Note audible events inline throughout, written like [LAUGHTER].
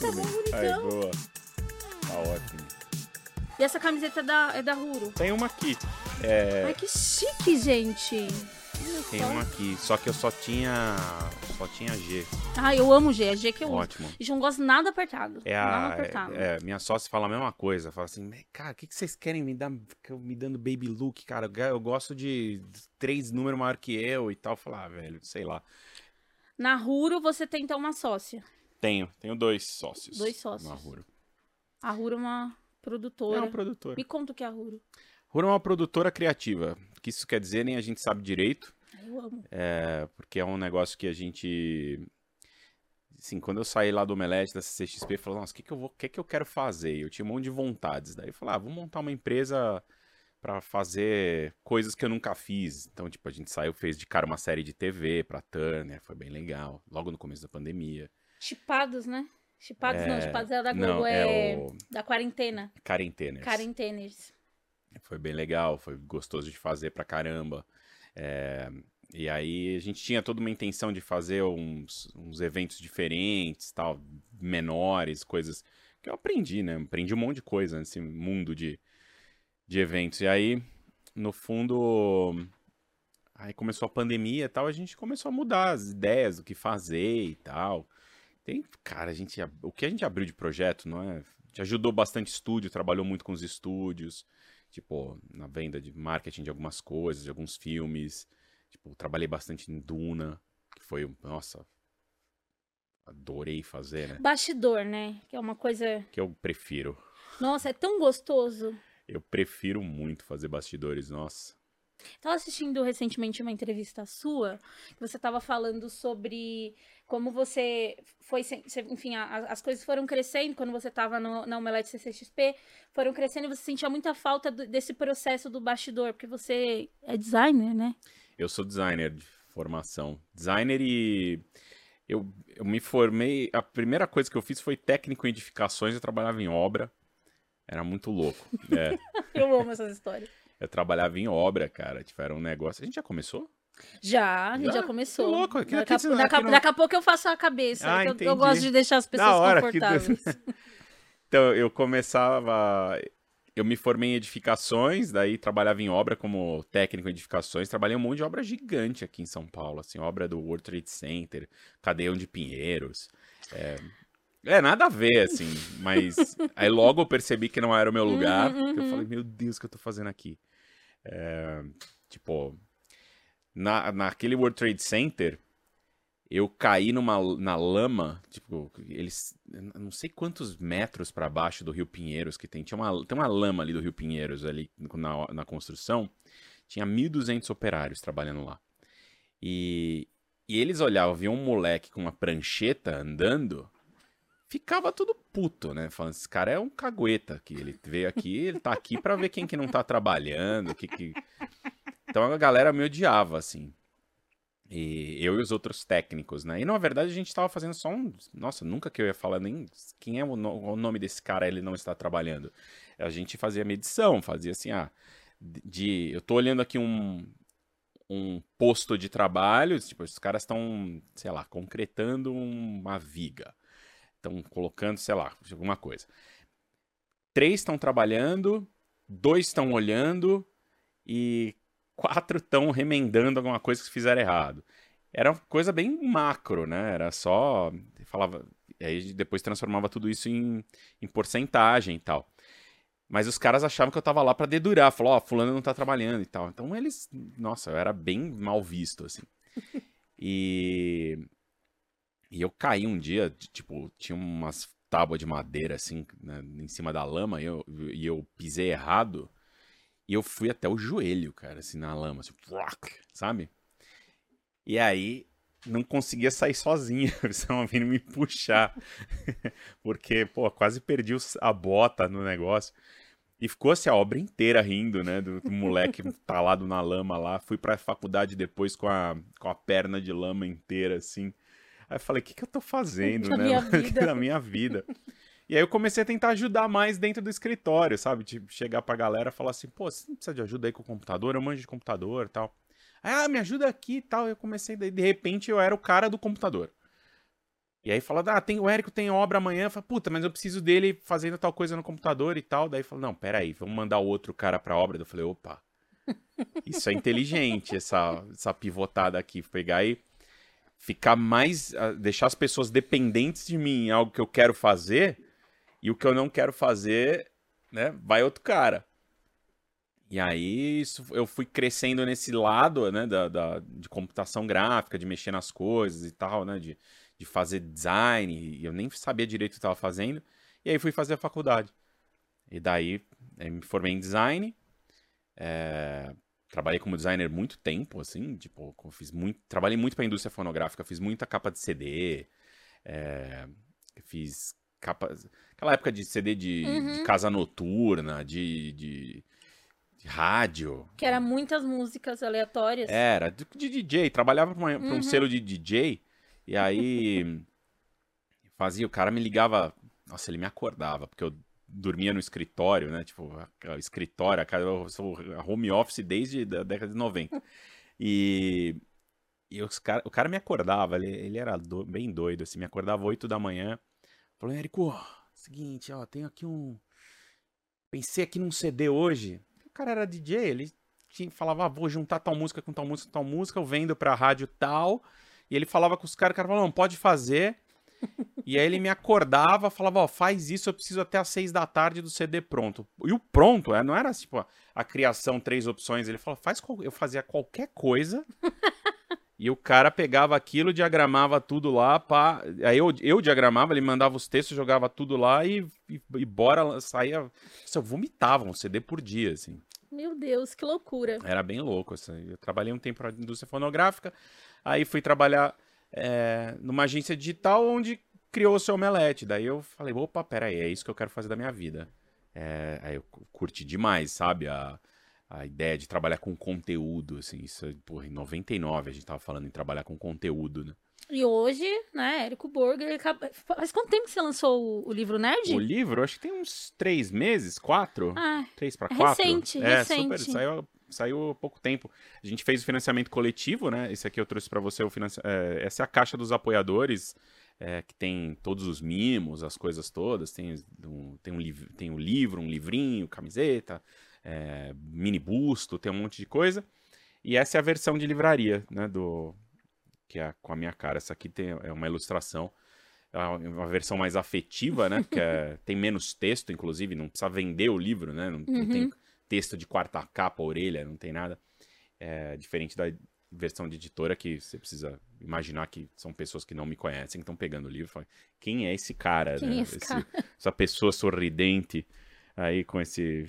tá bem. bonitão. Aí, boa. Tá ótimo. E essa camiseta é da, é da Ruro. Tem uma aqui. É, Ai, que chique, gente. Tem uma aqui. Só que eu só tinha. Só tinha G. Ah, eu amo G, é G que eu uso. Ótimo. Gente, eu não gosto nada apertado. É Nada a. apertado. É, é, minha sócia fala a mesma coisa. Fala assim, "Mas, cara, o que, que vocês querem me dar? Me dando baby look, cara. Eu, eu gosto de três números maior que eu e tal. Falar, ah, velho, sei lá. Na Ruro você tem então uma sócia. Tenho, tenho dois sócios. Dois sócios. Na Ruro. A Ruro é uma produtora. É uma produtora. Me conta o que é a Ruro. Ruro é uma produtora criativa. O que isso quer dizer, nem a gente sabe direito. Ai, Eu amo. É, porque é um negócio que a gente. Assim, quando eu saí lá do Omelete, da CCXP, eu falei, nossa, o que, que, eu vou, o que, que eu quero fazer? Eu tinha um monte de vontades. Daí eu falei, ah, vou montar uma empresa pra fazer coisas que eu nunca fiz. Então, tipo, a gente saiu, fez de cara uma série de TV pra Turner, foi bem legal. Logo no começo da pandemia. Chipados, né? Chipados não, É, Chipados é da Globo, Não, é, é o da quarentena. Karen Teners. Quarenteners. Foi bem legal, foi gostoso de fazer pra caramba. É, e aí a gente tinha toda uma intenção de fazer uns, uns eventos diferentes, tal, menores, coisas que eu aprendi, né? Aprendi um monte de coisa nesse mundo de, de eventos. E aí, no fundo, aí começou a pandemia e tal, a gente começou a mudar as ideias do que fazer e tal. Tem, cara, a gente, o que a gente abriu de projeto, não é? Gente ajudou bastante estúdio, trabalhou muito com os estúdios tipo, na venda de marketing de algumas coisas, de alguns filmes. Tipo, trabalhei bastante em Duna, que foi, nossa, adorei fazer, né? Bastidor, né? Que é uma coisa. Que eu prefiro. Nossa, é tão gostoso. Eu prefiro muito fazer bastidores, nossa. Tava assistindo recentemente uma entrevista sua, que você tava falando sobre como você foi, enfim, as coisas foram crescendo quando você tava no, na Omelete CCXP, foram crescendo e você sentia muita falta desse processo do bastidor, porque você é designer, né? Eu sou designer de formação. Designer e. Eu, eu me formei. A primeira coisa que eu fiz foi técnico em edificações. Eu trabalhava em obra. Era muito louco. É, [LAUGHS] Eu amo essas histórias. Eu trabalhava em obra, cara. Tipo, era um negócio. A gente já começou? Já, a gente já, Já? começou. Que louco, aqui- daqui, você- daqui, aqui não- daqui a pouco eu faço a cabeça. Ah, que eu- eu, gosto de deixar as pessoas hora, que- confortáveis. [LAUGHS] Então, eu começava. Eu me formei em edificações, daí trabalhava em obra como técnico em edificações. Trabalhei um monte de obra gigante aqui em São Paulo, assim, obra do World Trade Center, Cadeião de Pinheiros. É, é, nada a ver, assim, mas [LAUGHS] aí logo eu percebi que não era o meu lugar, Uhum, que eu uhum. falei, meu Deus, o que eu tô fazendo aqui? É, tipo, na, naquele World Trade Center, eu caí numa, na lama, tipo, eles. Não sei quantos metros pra baixo do Rio Pinheiros que tem. Tinha uma, tem uma lama ali do Rio Pinheiros, ali na, na construção. Tinha 1.200 operários trabalhando lá. E, e eles olhavam, viam um moleque com uma prancheta andando, ficava tudo puto, né? Falando, esse cara é um cagueta que ele veio aqui, ele tá aqui pra ver quem que não tá trabalhando, que que... Então a galera me odiava, assim. E eu e os outros técnicos, né? E na verdade a gente tava fazendo só um. Nossa, nunca que eu ia falar nem quem é o, no- o nome desse cara, ele não está trabalhando. A gente fazia medição, fazia assim, ah, de. Eu tô olhando aqui um, um posto de trabalho, tipo, os caras estão, sei lá, concretando uma viga. Estão colocando, sei lá, alguma coisa. Três estão trabalhando, dois estão olhando e quatro estão remendando alguma coisa que fizeram errado. Era uma coisa bem macro, né? Era só. Falava. Aí depois transformava tudo isso em, em porcentagem e tal. Mas os caras achavam que eu tava lá pra dedurar. Falou, ó, fulano não tá trabalhando e tal. Então eles. Nossa, eu era bem mal visto, assim. [LAUGHS] E. E eu caí um dia, tipo, tinha umas tábuas de madeira, assim, né, em cima da lama, e eu, e eu pisei errado. E eu fui até o joelho, cara, assim, na lama, assim, sabe? E aí, não conseguia sair sozinho, [LAUGHS] eles estavam vindo me puxar. [LAUGHS] Porque, pô, quase perdi a bota no negócio. E ficou assim a obra inteira rindo, né? Do, do moleque [LAUGHS] talado na lama lá. Fui pra faculdade depois com a, com a perna de lama inteira, assim. Aí eu falei, o que, que eu tô fazendo, Na né? minha [LAUGHS] vida. Na minha vida. E aí eu comecei a tentar ajudar mais dentro do escritório, sabe? Tipo, chegar pra galera e falar assim, pô, você não precisa de ajuda aí com o computador? Eu manjo de computador e tal. Ah, me ajuda aqui e tal. Eu comecei, daí, de repente eu era o cara do computador. E aí fala, ah, tem, o Érico tem obra amanhã. Fala, puta, mas eu preciso dele fazendo tal coisa no computador e tal. Daí fala, não, peraí, vamos mandar o outro cara pra obra. Eu falei, opa, isso é inteligente, essa, essa pivotada aqui. Pegar e ficar mais. deixar as pessoas dependentes de mim em algo que eu quero fazer. E o que eu não quero fazer, né, vai outro cara. E aí isso, eu fui crescendo nesse lado, né, da, da, de computação gráfica, de mexer nas coisas e tal, né, de, de fazer design, e eu nem sabia direito o que estava fazendo. E aí fui fazer a faculdade. E daí me formei em design, é, trabalhei como designer muito tempo, assim, tipo, fiz muito, trabalhei muito para a indústria fonográfica, fiz muita capa de CD, é, fiz capa, aquela época de CD de, uhum. de casa noturna, de, de, de, rádio. Que era muitas músicas aleatórias. Era, de, de DJ, trabalhava para uhum. um selo de DJ, e aí [LAUGHS] fazia, o cara me ligava, nossa, ele me acordava, porque eu dormia no escritório, né? Tipo, a, a escritório, a, home office desde a década de 90. E, e os cara, o cara me acordava, ele, ele era do, bem doido, assim, me acordava 8 da manhã. Falou, Érico, seguinte, ó, tenho aqui um. Pensei aqui num CD hoje. O cara era DJ, ele tinha, falava, ah, vou juntar tal música com tal música com tal música, eu vendo pra rádio tal. E ele falava com os caras, o cara falava, não, pode fazer. E aí ele me acordava, falava, ó, oh, faz isso, eu preciso até às seis da tarde do CD pronto. E o pronto, é, não era tipo a, criação, três opções. Ele falou, faz eu fazia qualquer coisa. [LAUGHS] e o cara pegava aquilo, diagramava tudo lá, pá. Aí eu, eu diagramava, ele mandava os textos, jogava tudo lá e, e, e bora, saía. Nossa, eu vomitava um CD por dia, assim. Meu Deus, que loucura. Era bem louco, assim. Eu trabalhei um tempo na indústria fonográfica, aí fui trabalhar é, numa agência digital onde criou o seu omelete. Daí eu falei, opa, peraí, é isso que eu quero fazer da minha vida. É, aí eu curti demais, sabe? A, a ideia de trabalhar com conteúdo, assim, isso, porra, em 99 a gente tava falando em trabalhar com conteúdo, né? E hoje, né, Érico Burger. Faz quanto tempo que você lançou o, livro Nerd? O livro, acho que tem uns três meses, quatro. Ah, três para é quatro. Recente, é, recente. Super, saiu saiu há pouco tempo. A gente fez o financiamento coletivo, né? Esse aqui eu trouxe para você o financi... É, essa é a caixa dos apoiadores. É, que tem todos os mimos, as coisas todas. Tem um, tem um, liv... tem um livro, um livrinho, camiseta, é, mini busto, tem um monte de coisa. E essa é a versão de livraria, né? Do... Que é com a minha cara. Essa aqui tem, é uma ilustração. É uma versão mais afetiva, né? Que é, [LAUGHS] tem menos texto, inclusive, não precisa vender o livro, né? Não, uhum. não tem texto de quarta capa, orelha, não tem nada. É, diferente da versão de editora que você precisa imaginar que são pessoas que não me conhecem, que estão pegando o livro e falam, quem é esse cara, quem né? É esse esse, cara? essa pessoa sorridente aí com esse.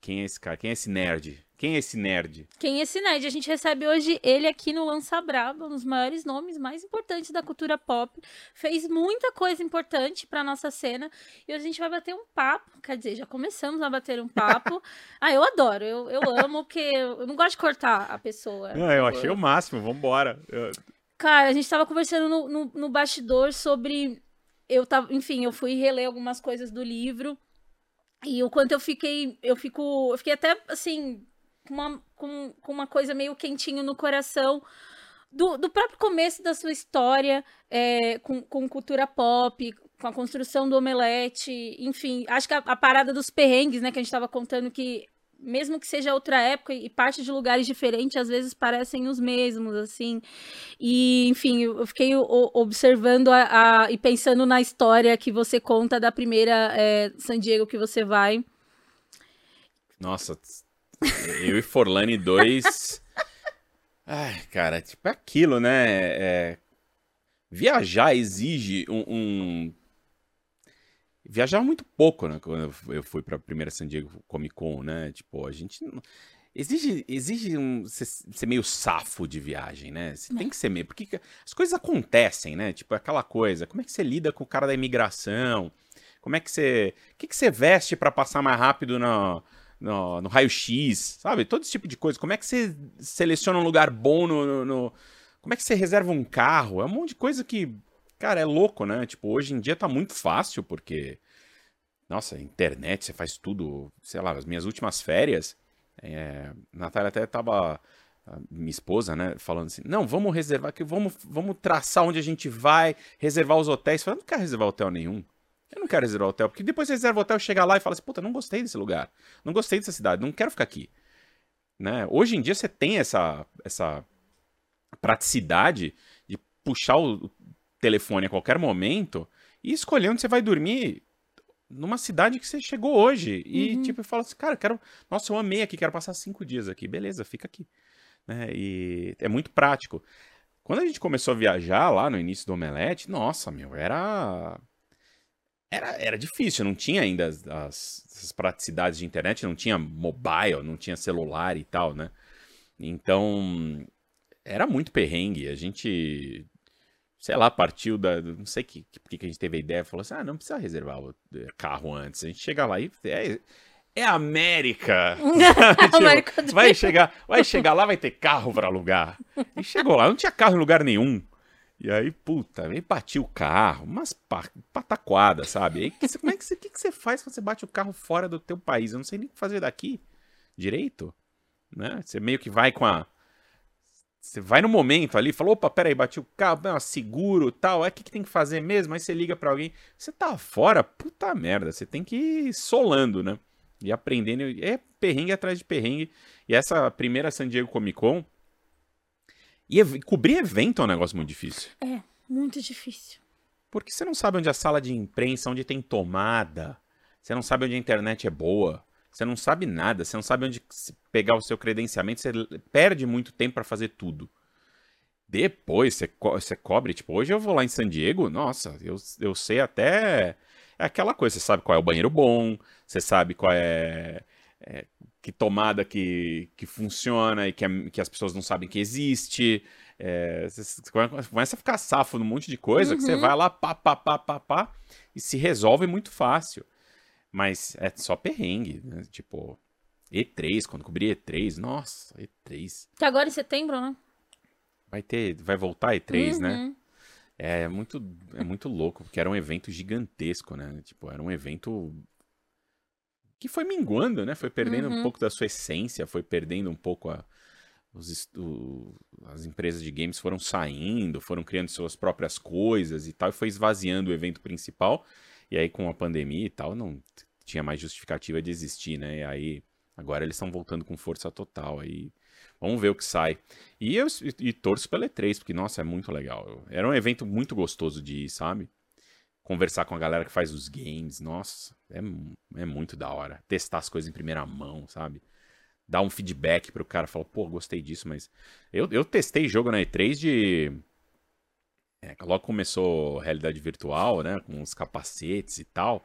Quem é esse cara? Quem é esse nerd? Quem é esse nerd? Quem é esse nerd? A gente recebe hoje ele aqui no Lança Braba, um dos maiores nomes mais importantes da cultura pop. Fez muita coisa importante pra nossa cena. E hoje a gente vai bater um papo. Quer dizer, já começamos a bater um papo. [LAUGHS] ah, eu adoro, eu, eu amo, porque eu não gosto de cortar a pessoa. Não, eu achei o máximo, vambora. Eu... Cara, a gente tava conversando no, no, no bastidor sobre. Eu tava, enfim, eu fui reler algumas coisas do livro. E o quanto eu fiquei, eu fico, eu fiquei até assim, com uma, com, com uma coisa meio quentinho no coração do, do próprio começo da sua história é, com, com cultura pop, com a construção do omelete, enfim, acho que a, a parada dos perrengues, né, que a gente estava contando que mesmo que seja outra época e parte de lugares diferentes, às vezes parecem os mesmos, assim. E, enfim, eu fiquei observando a, a e pensando na história que você conta da primeira é, San Diego que você vai. Nossa, eu e Forlane dois. Ai, cara, tipo, é aquilo, né? É... Viajar exige um, um viajava muito pouco, né? Quando eu fui pra primeira San Diego Comic Con, né? Tipo, a gente. Exige, exige um, ser, ser meio safo de viagem, né? Você tem que ser meio. Porque as coisas acontecem, né? Tipo, aquela coisa. Como é que você lida com o cara da imigração? Como é que você. O que, que você veste para passar mais rápido no, no, no raio-x? Sabe? Todo esse tipo de coisa. Como é que você seleciona um lugar bom no, no, no. Como é que você reserva um carro? É um monte de coisa que Cara, é louco, né? Tipo, hoje em dia tá muito fácil, porque. Nossa, internet, você faz tudo. Sei lá, as minhas últimas férias. É, Natália até tava minha esposa, né, falando assim, não, vamos reservar, que vamos, vamos traçar onde a gente vai, reservar os hotéis. Eu falei, não quero reservar hotel nenhum. Eu não quero reservar hotel, porque depois você reserva hotel, chega lá e fala assim, puta, não gostei desse lugar, não gostei dessa cidade, não quero ficar aqui. Né? Hoje em dia você tem essa, essa praticidade de puxar o telefone a qualquer momento e escolher onde você vai dormir numa cidade que você chegou hoje. E, uhum. tipo, fala assim, cara, quero. Nossa, eu amei aqui, quero passar cinco dias aqui. Beleza, fica aqui. Né? E é muito prático. Quando a gente começou a viajar lá no início do Omelete, nossa, meu, era. Era, era difícil, não tinha ainda as, as, as praticidades de internet, não tinha mobile, não tinha celular e tal, né? Então, era muito perrengue. A gente sei lá, partiu da. Não sei que, que, que a gente teve a ideia, falou assim: ah, não precisa reservar o é, carro antes. A gente chega lá e. É, é América! [LAUGHS] tipo, vai, chegar, vai chegar lá, vai ter carro para alugar. E chegou lá, não tinha carro em lugar nenhum. E aí, puta, aí bati o carro, umas pataquadas, sabe? Aí, que, como é que você, que, que você faz quando você bate o carro fora do teu país? Eu não sei nem o que fazer daqui direito, né? Você meio que vai com a você vai no momento ali, falou, opa, peraí, bati o carro, não, seguro tal, é o que, que tem que fazer mesmo? Aí você liga para alguém, você tá fora, puta merda, você tem que ir solando, né? E aprendendo, é perrengue atrás de perrengue. E essa primeira San Diego Comic Con, e cobrir evento é um negócio muito difícil. É, muito difícil. Porque você não sabe onde a sala de imprensa, onde tem tomada, você não sabe onde a internet é boa, você não sabe nada, você não sabe onde pegar o seu credenciamento, você perde muito tempo para fazer tudo. Depois você, co você cobre, tipo, hoje eu vou lá em San Diego, nossa, eu, eu sei até. É aquela coisa, você sabe qual é o banheiro bom, você sabe qual é. é que tomada que, que funciona e que, é, que as pessoas não sabem que existe. É, você começa a ficar safo num monte de coisa uhum. que você uhum. vai lá, pá, pá, pá, pá, pá, e se resolve muito fácil. Mas é só perrengue, né? Tipo, E3, quando cobri E3, nossa, E3. Que agora em setembro, né? Vai ter, vai voltar E3, né? uhum. né? É muito, é muito louco, porque era um evento gigantesco, né? Tipo, era um evento que foi minguando, né? Foi perdendo uhum. um pouco da sua essência, foi perdendo um pouco a, os, o, as empresas de games foram saindo, foram criando suas próprias coisas e tal, e foi esvaziando o evento principal. E aí, com a pandemia e tal, não tinha mais justificativa de existir, né? E aí, agora eles estão voltando com força total. Aí, vamos ver o que sai. E eu e, torço pela E3, porque, nossa, é muito legal. Era um evento muito gostoso de ir, sabe? Conversar com a galera que faz os games, nossa, é, é muito da hora. Testar as coisas em primeira mão, sabe? Dar um feedback pro cara, falar, pô, gostei disso, mas. Eu, eu testei jogo na E3 de é, logo começou realidade virtual, né? Com os capacetes e tal.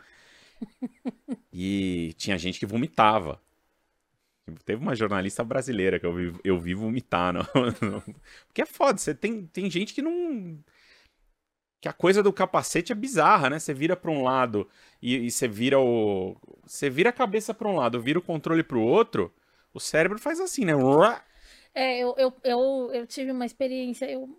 [LAUGHS] e tinha gente que vomitava. Teve uma jornalista brasileira que eu vi, eu vi vomitar. [LAUGHS] Porque é foda, você tem, tem gente que não. Que a coisa do capacete é bizarra, né? Você vira para um lado e, e, você vira o. Você vira a cabeça para um lado, vira o controle para o outro, o cérebro faz assim, né? É, eu, eu, eu, eu tive uma experiência. Eu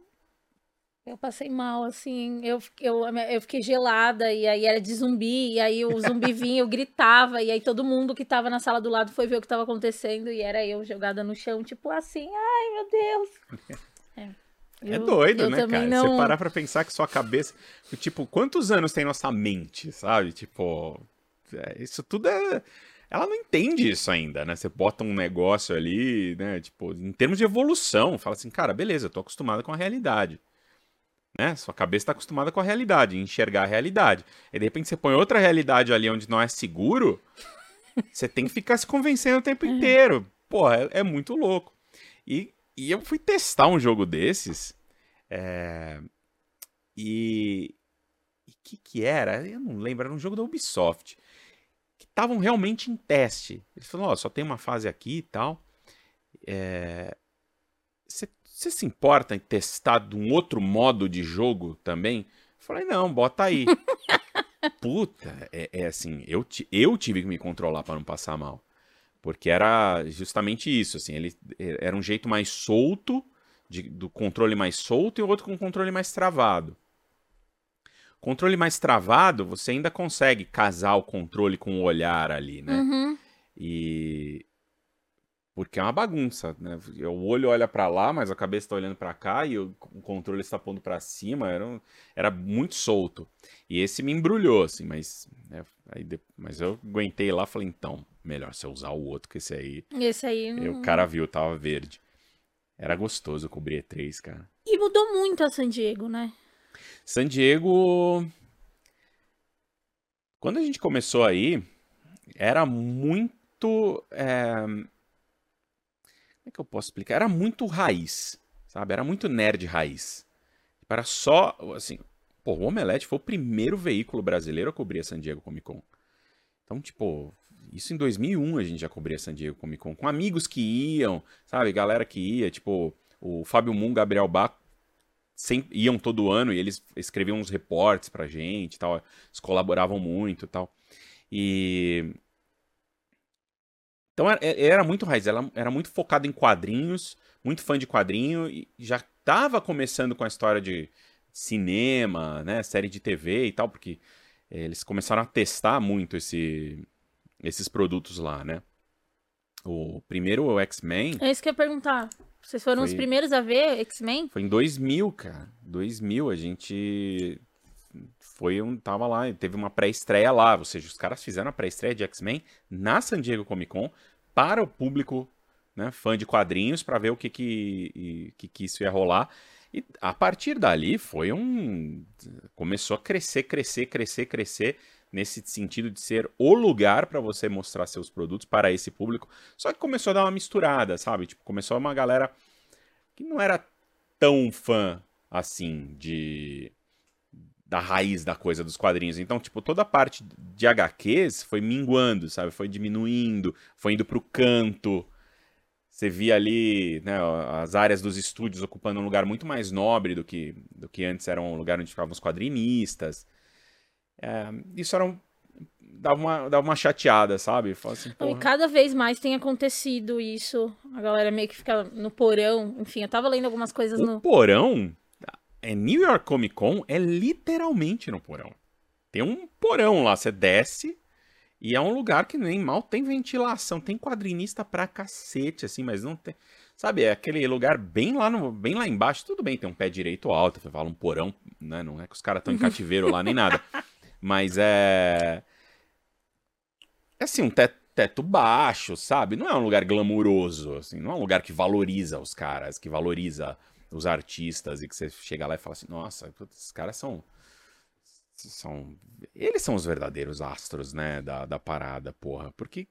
eu passei mal, assim, eu, eu, eu fiquei gelada, e aí era de zumbi, e aí o zumbi [LAUGHS] vinha, eu gritava, e aí todo mundo que tava na sala do lado foi ver o que tava acontecendo, e era eu jogada no chão, tipo assim, ai meu Deus. É, é eu, doido, eu né, cara? Não... Você parar pra pensar que sua cabeça. Tipo, quantos anos tem nossa mente, sabe? Tipo, é, isso tudo é. Ela não entende isso ainda, né? Você bota um negócio ali, né? Tipo, em termos de evolução, fala assim, cara, beleza, eu tô acostumado com a realidade. Né? Sua cabeça está acostumada com a realidade, enxergar a realidade. E de repente você põe outra realidade ali onde não é seguro, você tem que ficar se convencendo o tempo é. inteiro. Pô, é, é muito louco. E, e, eu fui testar um jogo desses. É... E. o que que era? Eu não lembro, era um jogo da Ubisoft. Que estavam realmente em teste. Eles falaram: Ó, oh, só tem uma fase aqui e tal. É... Você você se importa em testar de um outro modo de jogo também? falei, não, bota aí. [LAUGHS] Puta, é, é, assim, eu, eu tive que me controlar para não passar mal. Porque era justamente isso, assim, ele era um jeito mais solto, de, do controle mais solto e o outro com controle mais travado. Controle mais travado, você ainda consegue casar o controle com o olhar ali, né? Uhum. E Porque é uma bagunça, né? O olho olha para lá, mas a cabeça tá olhando para cá e o, controle está pondo para cima, era, um, era muito solto. E esse me embrulhou, assim, mas, né, aí, mas eu aguentei lá falei, então, melhor se eu usar o outro, que esse aí. Esse aí. E o cara viu, tava verde. Era gostoso cobrir E3, cara. E mudou muito a San Diego, né? San Diego. Quando a gente começou aí, era muito. É é que eu posso explicar? Era muito raiz, sabe? Era muito nerd raiz. Era só, assim, pô, o Omelete foi o primeiro veículo brasileiro a cobrir a San Diego Comic Con. Então, tipo, isso em 2001 a gente já cobria San Diego Comic Con, com amigos que iam, sabe? Galera que ia, tipo, o Fábio Moon, Gabriel Bach, sempre, iam todo ano e eles escreviam uns reportes pra gente tal. Eles colaboravam muito tal. E então era, muito raiz, ela era muito focada em quadrinhos, muito fã de quadrinho, e já estava começando com a história de cinema, né, série de TV e tal, porque é, eles começaram a testar muito esse, esses produtos lá, né. O primeiro, o X-Men... É isso que eu ia perguntar. Vocês foram foi, os primeiros a ver X-Men? Foi em 2000, cara. 2000, a gente foi um tava lá, teve uma pré-estreia lá, ou seja, os caras fizeram a pré-estreia de X-Men na San Diego Comic Con para o público né, fã de quadrinhos para ver o que que, que que isso ia rolar. E a partir dali foi um começou a crescer, crescer, crescer, crescer nesse sentido de ser o lugar para você mostrar seus produtos para esse público. Só que começou a dar uma misturada, sabe? Tipo, começou uma galera que não era tão fã assim de da raiz da coisa dos quadrinhos. Então, tipo, toda a parte de HQs foi minguando, sabe? Foi diminuindo, foi indo pro canto. Você via ali né, as áreas dos estúdios ocupando um lugar muito mais nobre do que, do que antes era um lugar onde ficavam os quadrinistas. É, isso era um, dava, uma, dava uma chateada, sabe? Assim, e cada vez mais tem acontecido isso. A galera meio que fica no porão. Enfim, eu tava lendo algumas coisas o no. Porão? É New York Comic Con é literalmente no porão. Tem um porão lá, você desce e é um lugar que nem mal tem ventilação, tem quadrinista pra cacete assim, mas não tem, sabe, é aquele lugar bem lá no, bem lá embaixo, tudo bem, tem um pé direito alto, você fala um porão, né, não é que os caras estão em cativeiro lá nem nada. Mas é é assim, um teto, teto baixo, sabe? Não é um lugar glamuroso, assim, não é um lugar que valoriza os caras, que valoriza os artistas e que você chega lá e fala assim, nossa, esses caras são são eles são os verdadeiros astros, né, da, da parada, porra. Porque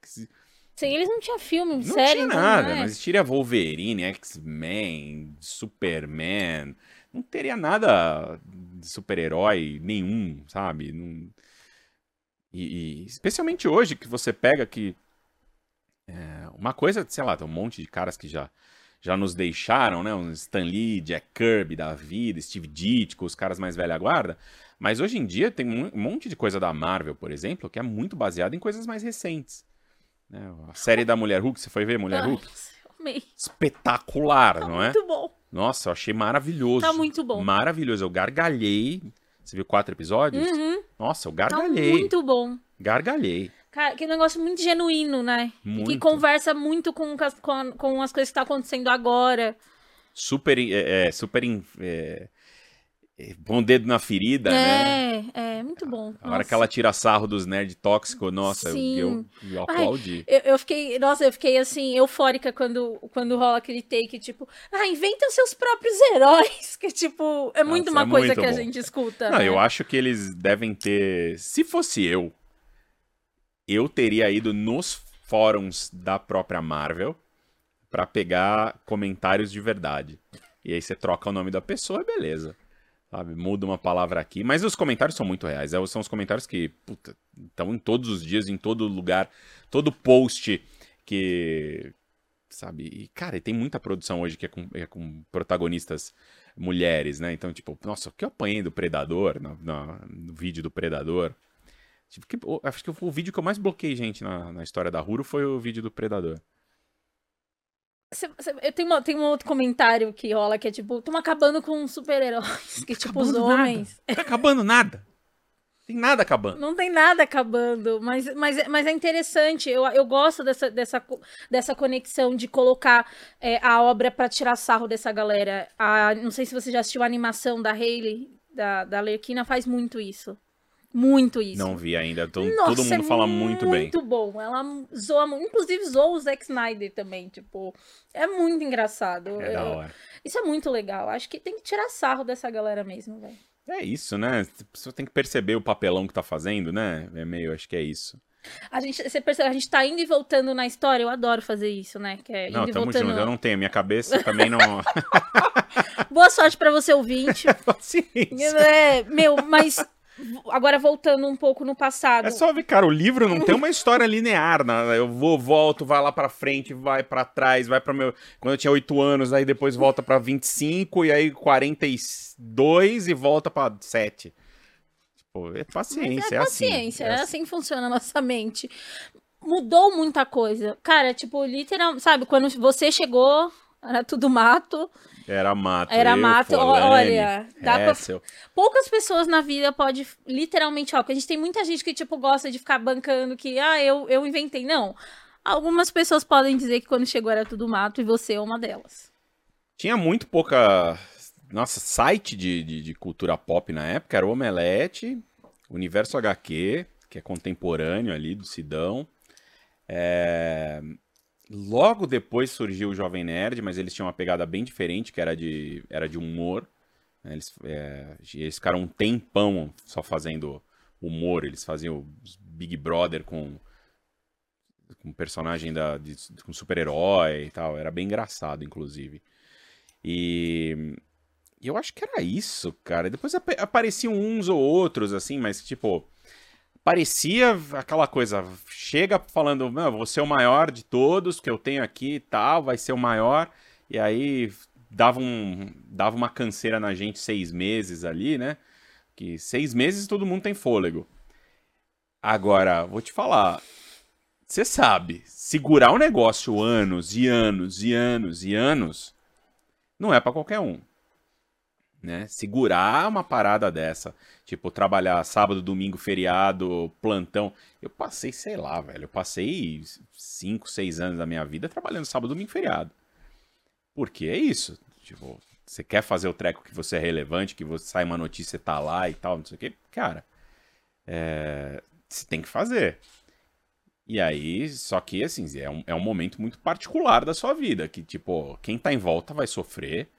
Sim, eles não tinham filme, não série, tinha então, nada, não existiria Wolverine, X-Men, Superman, não teria nada de super-herói nenhum, sabe? Não... E, e, especialmente hoje que você pega que é, uma coisa, sei lá, tem um monte de caras que já já nos deixaram, né? Um Stan Lee, Jack Kirby da vida, Steve Ditko, os caras mais velha guarda. Mas hoje em dia tem um monte de coisa da Marvel, por exemplo, que é muito baseada em coisas mais recentes. Né? A série da Mulher Hulk, você foi ver Mulher Hulk? Amei. Espetacular, tá não é? Muito bom. Nossa, eu achei maravilhoso. Tá muito bom. Maravilhoso. Eu gargalhei. Você viu quatro episódios? Uhum. Nossa, eu gargalhei. Tá muito bom. Gargalhei. Cara, que negócio muito genuíno, né? Muito. Que conversa muito com, com, com as coisas que estão tá acontecendo agora. Super, é, é super é, é, bom dedo na ferida, é, né? É, é, muito bom. A hora que ela tira sarro dos nerd tóxicos, nossa, Sim. eu, eu, eu aplaudi. Ai, eu, eu, fiquei, nossa, eu fiquei assim, eufórica quando, quando rola aquele take, tipo, ah, inventa os seus próprios heróis. [LAUGHS] Que, tipo, é muito nossa, uma é coisa muito que bom. a gente escuta. Não, né? eu acho que eles devem ter. Se fosse eu, eu teria ido nos fóruns da própria Marvel para pegar comentários de verdade. E aí você troca o nome da pessoa e beleza. Sabe? Muda uma palavra aqui. Mas os comentários são muito reais. É, são os comentários que estão em todos os dias, em todo lugar. Todo post que. Sabe? E, cara, tem muita produção hoje que é com, é com protagonistas mulheres, né? Então, tipo, nossa, o que eu apanhei do Predador, no, no, no vídeo do Predador. Tipo, que, acho que o vídeo que eu mais bloqueei gente na, na história da Huro foi o vídeo do Predador. Eu tenho, uma, tem um outro comentário que rola que é tipo, estamos acabando com super-heróis. Que tá tipo, os homens. Nada. Tá acabando nada. Tem nada acabando. Não tem nada acabando, mas, mas, mas é interessante. Eu, eu gosto dessa, dessa, dessa conexão de colocar é, a obra para tirar sarro dessa galera. A, não sei se você já assistiu a animação da Hayley, da, da Lerquina, faz muito isso. Muito isso. Não vi ainda. Tô, Nossa, todo mundo é fala muito, muito bem. Muito bom. Ela zoa, inclusive zoa o Zack Snyder também. Tipo, é muito engraçado. É da hora. Isso é muito legal. Acho que tem que tirar sarro dessa galera mesmo, velho. É isso, né? Você tem que perceber o papelão que tá fazendo, né? É meio, acho que é isso. A gente, você percebe, a gente tá indo e voltando na história, eu adoro fazer isso, né? Que é não, tamo voltando... junto, eu não tenho, minha cabeça também não... [LAUGHS] Boa sorte para você ouvinte. [LAUGHS] Paciência. É, meu, mas Agora voltando um pouco no passado. É só ver, cara, o livro não tem uma história linear, né? Eu vou, volto, vai lá para frente, vai para trás, vai para meu, quando eu tinha 8 anos, aí depois volta para 25 e aí 42 e volta para 7. Tipo, é paciência, é, é assim. paciência, é, assim. é assim que funciona a nossa mente. Mudou muita coisa. Cara, tipo, literal, sabe, quando você chegou, era tudo mato. Era mato. Era eu, mato. Olha, dá pra... poucas pessoas na vida pode literalmente, ó, porque a gente tem muita gente que tipo gosta de ficar bancando que ah, eu eu inventei, não. Algumas pessoas podem dizer que quando chegou era tudo mato e você é uma delas. Tinha muito pouca nossa, site de, de, de cultura pop na época era o Omelete, Universo HQ, que é contemporâneo ali do Sidão. É... Logo depois surgiu o Jovem Nerd, mas eles tinham uma pegada bem diferente, que era de, era de humor. Né? Eles, é, eles ficaram um tempão só fazendo humor. Eles faziam Big Brother com com personagem da, de, com super-herói e tal. Era bem engraçado, inclusive. E, eu acho que era isso, cara. Depois ap apareciam uns ou outros, assim, mas tipo parecia aquela coisa, chega falando, não, vou ser o maior de todos que eu tenho aqui e tal, vai ser o maior, e aí dava, um, dava uma canseira na gente seis meses ali, né? Que seis meses todo mundo tem fôlego. Agora, vou te falar, você sabe, segurar o um negócio anos e anos e anos e anos não é para qualquer um né? Segurar uma parada dessa, tipo, trabalhar sábado, domingo, feriado, plantão. Eu passei, sei lá, velho, eu passei 5, 6 anos da minha vida trabalhando sábado, domingo, feriado. Porque é isso, tipo, você quer fazer o treco que você é relevante, que você sai uma notícia e tá lá e tal, não sei o que, cara, é, você tem que fazer. E aí, só que assim, é um, é um momento muito particular da sua vida, que tipo, quem tá em volta vai sofrer,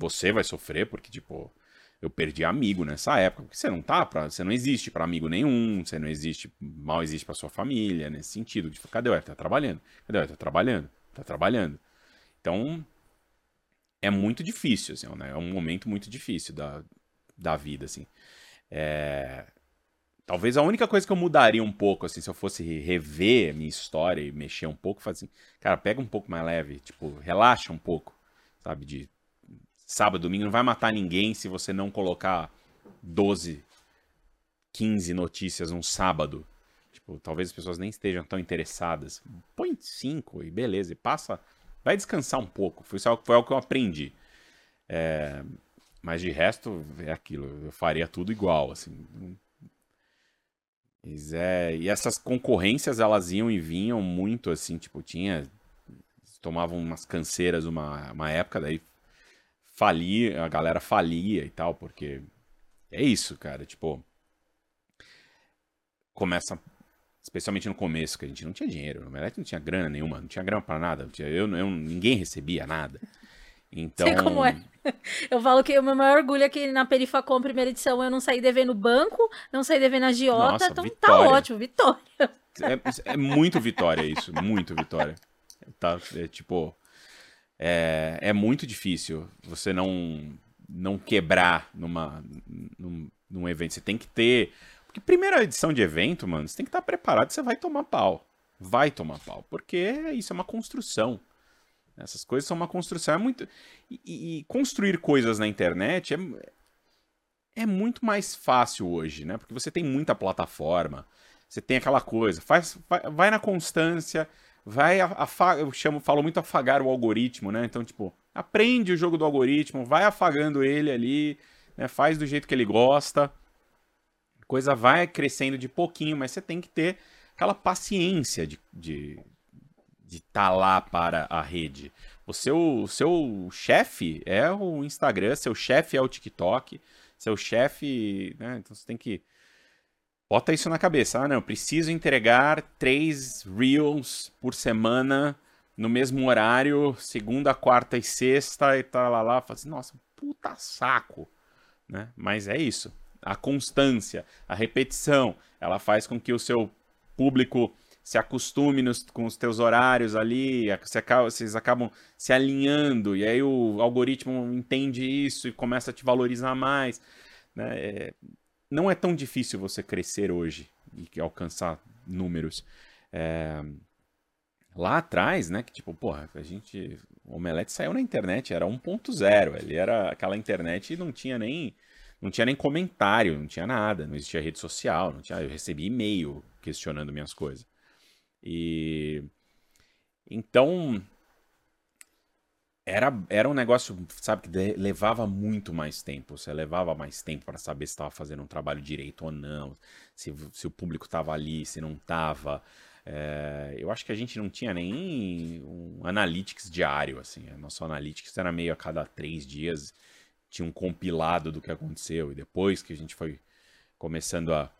você vai sofrer, porque, tipo, eu perdi amigo nessa época, porque você não tá pra, você não existe para amigo nenhum, você não existe, mal existe para sua família, nesse sentido, tipo, cadê o? Tá trabalhando. Cadê o? Tá trabalhando. Tá trabalhando. Então, é muito difícil, assim, né? É um momento muito difícil da, da vida, assim. É... Talvez a única coisa que eu mudaria um pouco, assim, se eu fosse rever minha história e mexer um pouco, fazer assim, cara, pega um pouco mais leve, tipo, relaxa um pouco, sabe, de sábado, domingo, não vai matar ninguém se você não colocar 12, 15 notícias um sábado. Tipo, talvez as pessoas nem estejam tão interessadas. Põe 5 e beleza, e passa. Vai descansar um pouco. Foi, foi que eu aprendi. É, mas de resto, é aquilo. Eu faria tudo igual, assim. Mas é, e essas concorrências, elas iam e vinham muito, assim, tipo, tinha... Tomavam umas canseiras uma, uma época, daí falia, a galera falia e tal, porque é isso, cara, tipo começa especialmente no começo, que a gente não tinha dinheiro, na verdade não tinha grana nenhuma, não tinha grana para nada, eu, eu, ninguém recebia nada. Então. [LAUGHS] Sei como é. Eu falo que o meu maior orgulho é que na Perifacom, primeira edição, eu não saí devendo banco, não saí devendo agiota, Nossa, então tá vitória. tá ótimo, vitória. É, é muito vitória isso, muito vitória. Tá, é tipo, é, é muito difícil você não, não quebrar numa, num, num evento. Você tem que ter. Porque primeira edição de evento, mano, você tem que estar preparado, você vai tomar pau. Vai tomar pau. Porque isso é uma construção. Essas coisas são uma construção. É muito. E, e construir coisas na internet é, é muito mais fácil hoje, né? Porque você tem muita plataforma. Você tem aquela coisa. Faz, vai, vai na constância vai afagar, eu chamo, falo muito afagar o algoritmo, né? Então, tipo, aprende o jogo do algoritmo, vai afagando ele ali, né? faz do jeito que ele gosta. coisa vai crescendo de pouquinho, mas você tem que ter aquela paciência de estar de, de tá lá para a rede. O seu, seu chefe é o Instagram, seu chefe é o TikTok, seu chefe. Né? Então você tem que. Bota isso na cabeça. Ah, não, eu preciso entregar três Reels por semana no mesmo horário, segunda, quarta e sexta, e tal, lá, lá. Fala assim, nossa, puta saco. Né? Mas é isso. A constância, a repetição, ela faz com que o seu público se acostume nos, com os teus horários ali, você acaba, vocês acabam se alinhando, e aí o algoritmo entende isso e começa a te valorizar mais. Né? É, não é tão difícil você crescer hoje e alcançar números. É, lá atrás, né, que tipo, porra, a gente, o Omelete saiu na internet, era 1.0, ele era aquela internet e não tinha nem não tinha nem comentário, não tinha nada, não existia rede social, não tinha, eu recebi e-mail questionando minhas coisas. E então era, era um negócio, sabe, que levava muito mais tempo. Você levava mais tempo para saber se estava fazendo um trabalho direito ou não, se, se o público estava ali, se não estava. É, eu acho que a gente não tinha nem um analytics diário, assim. Nosso analytics era meio a cada três dias tinha um compilado do que aconteceu. E depois que a gente foi começando a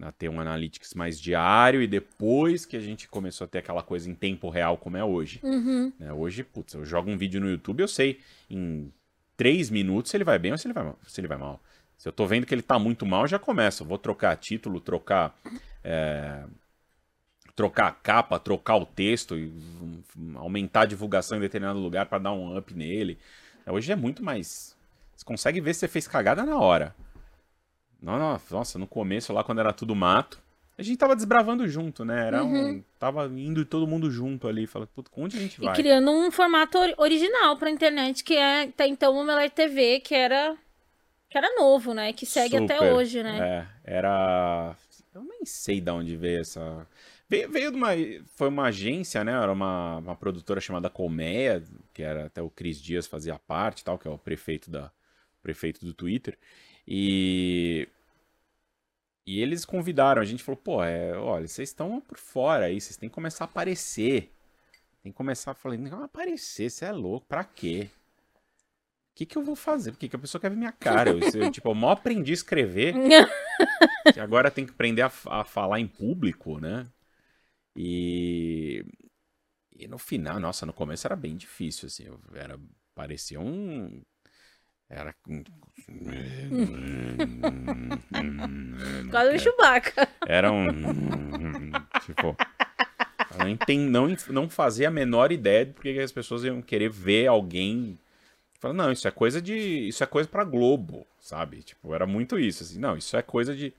a ter um analytics mais diário e depois que a gente começou a ter aquela coisa em tempo real como é hoje. Uhum. Né? Hoje, putz, eu jogo um vídeo no YouTube, eu sei em três minutos se ele vai bem ou se ele vai mal. Se ele vai mal. Se eu tô vendo que ele tá muito mal, já começa. Eu vou trocar título, trocar. É... Trocar a capa, trocar o texto, e aumentar a divulgação em determinado lugar para dar um up nele. Hoje é muito mais. Você consegue ver se você fez cagada na hora. Nossa, no começo lá, quando era tudo mato, a gente tava desbravando junto, né? Era uhum. um, tava indo todo mundo junto ali, falando, puta, onde a gente vai? E criando um formato original pra internet, que é até então o Melhor TV, que era que era novo, né? Que segue Super, até hoje, né? É, era eu nem sei de onde veio essa veio, veio de uma foi uma agência, né? Era uma, uma produtora chamada Colmeia, que era até o Cris Dias fazia parte, tal, que é o prefeito da prefeito do Twitter. E. E eles convidaram, a gente falou, pô, é, olha, vocês estão por fora aí, vocês têm que começar a aparecer. Tem que começar a falar, não aparecer, você é louco, pra quê? O que, que eu vou fazer? Porque que a pessoa quer ver minha cara. Eu, eu, tipo, eu mal aprendi a escrever. [LAUGHS] agora tem que aprender a, a, falar em público, né? E, e no final, nossa, no começo era bem difícil, assim. Era, parecia um era. [LAUGHS] Quase um Chewbacca. Era um. Tipo. Não, não, não fazia a menor ideia de porque as pessoas iam querer ver alguém. Falando, não, isso é coisa de. Isso é coisa pra Globo, sabe? Tipo, era muito isso. Assim, não, isso é coisa de.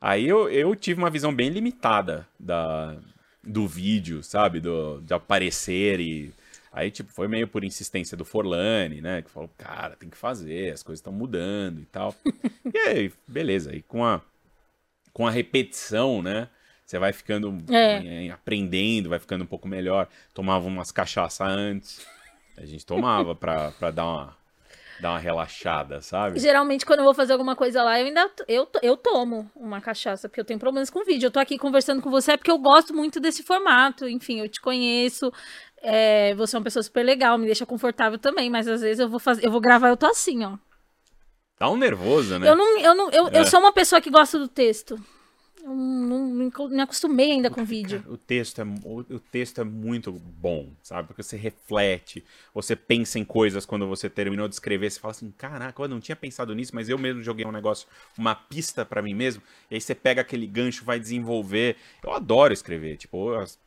Aí eu, eu tive uma visão bem limitada da, do vídeo, sabe? Do, de aparecer e Aí, tipo, foi meio por insistência do Forlani, né? Que falou, cara, tem que fazer, as coisas estão mudando e tal. [LAUGHS] e aí, beleza. E com a, com a repetição, né? Você vai ficando é. aprendendo, vai ficando um pouco melhor. Tomava umas cachaça antes. A gente tomava pra, pra dar uma, dar uma relaxada, sabe? Geralmente, quando eu vou fazer alguma coisa lá, eu ainda eu, eu tomo uma cachaça, porque eu tenho problemas com vídeo. Eu tô aqui conversando com você é porque eu gosto muito desse formato. Enfim, eu te conheço. É, você é uma pessoa super legal, me deixa confortável também, mas às vezes eu vou fazer, eu vou gravar, eu tô assim, ó. Tá um nervoso, né? Eu não, eu não, eu, é. eu sou uma pessoa que gosta do texto. Eu não, não me acostumei ainda com o vídeo. [LAUGHS] O texto, é, o, texto é muito bom, sabe? Porque você reflete, você pensa em coisas quando você terminou de escrever, você fala assim, caraca, eu não tinha pensado nisso, mas eu mesmo joguei um negócio, uma pista para mim mesmo, e aí você pega aquele gancho, vai desenvolver. Eu adoro escrever, tipo, as,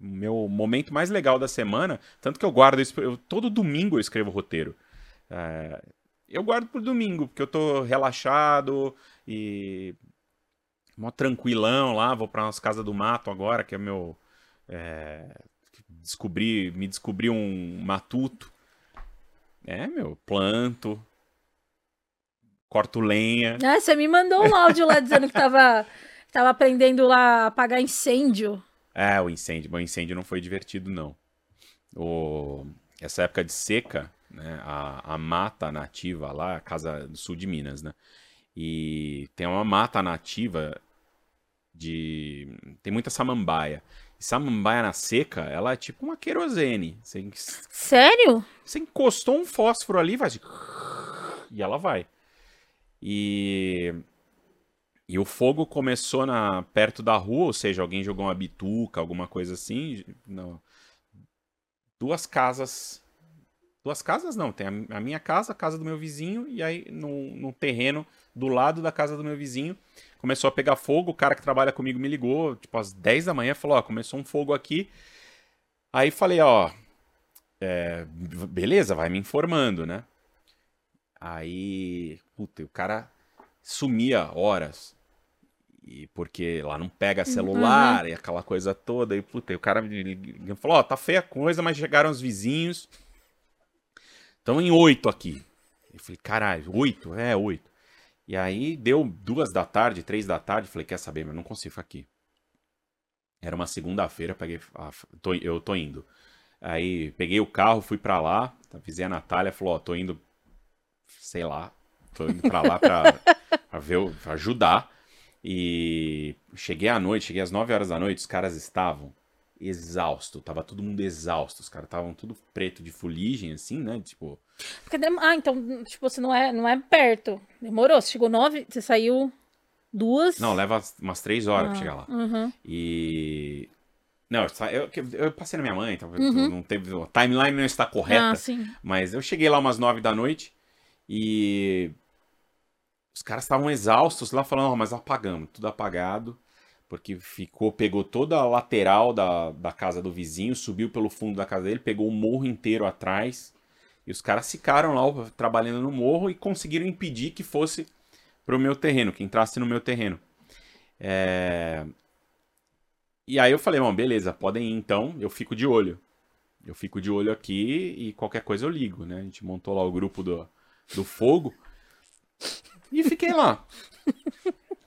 meu momento mais legal da semana, tanto que eu guardo isso, eu, todo domingo eu escrevo roteiro. É, eu guardo por domingo, porque eu tô relaxado e mó tranquilão lá, vou para umas casas do mato agora, que é meu é, descobri, me descobri um matuto. É, meu, planto, corto lenha. Ah, você me mandou um áudio lá dizendo que tava, tava aprendendo lá a apagar incêndio. É, o incêndio. o incêndio não foi divertido, não. O... Essa época de seca, né, a, a mata nativa lá, a casa do sul de Minas, né? E tem uma mata nativa de. Tem muita samambaia. E samambaia na seca, ela é tipo uma querosene. Você, Sério? você encostou um fósforo ali, faz. E ela vai. E. E o fogo começou na, perto da rua, ou seja, alguém jogou uma bituca, alguma coisa assim. Não. Duas casas. Duas casas não, tem a, minha casa, a casa do meu vizinho, e aí no, no terreno do lado da casa do meu vizinho começou a pegar fogo. O cara que trabalha comigo me ligou, tipo, às 10 da manhã, falou: Ó, começou um fogo aqui. Aí falei: Ó, é, beleza, vai me informando, né? Aí, puta, o cara sumia horas. E porque lá não pega celular Uhum. e aquela coisa toda. E, puta, e o cara me falou: Ó, tá feia a coisa, mas chegaram os vizinhos. Estão em oito aqui. Eu falei: caralho, oito? É, oito. E aí deu duas da tarde, três da tarde, falei, quer saber, mas não consigo ficar aqui. Era uma segunda-feira, peguei, ah, tô- eu tô indo. Aí peguei o carro, fui pra lá, avisei a Natália, falou, ó, tô indo, sei lá, tô indo pra lá pra, [LAUGHS] pra ver, pra ajudar. E cheguei à noite, cheguei às 9 horas da noite, os caras estavam exaustos, tava todo mundo exausto, os caras estavam tudo preto de fuligem, assim, né, tipo... Porque Ah, então, tipo, você não é, não é perto. Demorou. Você chegou nove, você saiu duas. Não, leva umas três horas pra Ah, chegar lá. Uhum. E. Não, eu, eu, passei na minha mãe, então não teve. A timeline não está correta. Uhum. Ah. Mas eu cheguei lá umas nove da noite e. Os caras estavam exaustos lá falando, "Ó, mas apagamos, tudo apagado. Porque ficou, pegou toda a lateral da, da casa do vizinho, subiu pelo fundo da casa dele, pegou o morro inteiro atrás. E os caras ficaram lá trabalhando no morro e conseguiram impedir que fosse pro meu terreno, que entrasse no meu terreno. É... E aí eu falei, bom, beleza, podem ir então, eu fico de olho. Eu fico de olho aqui e qualquer coisa eu ligo, né? A gente montou lá o grupo do, do fogo e fiquei lá.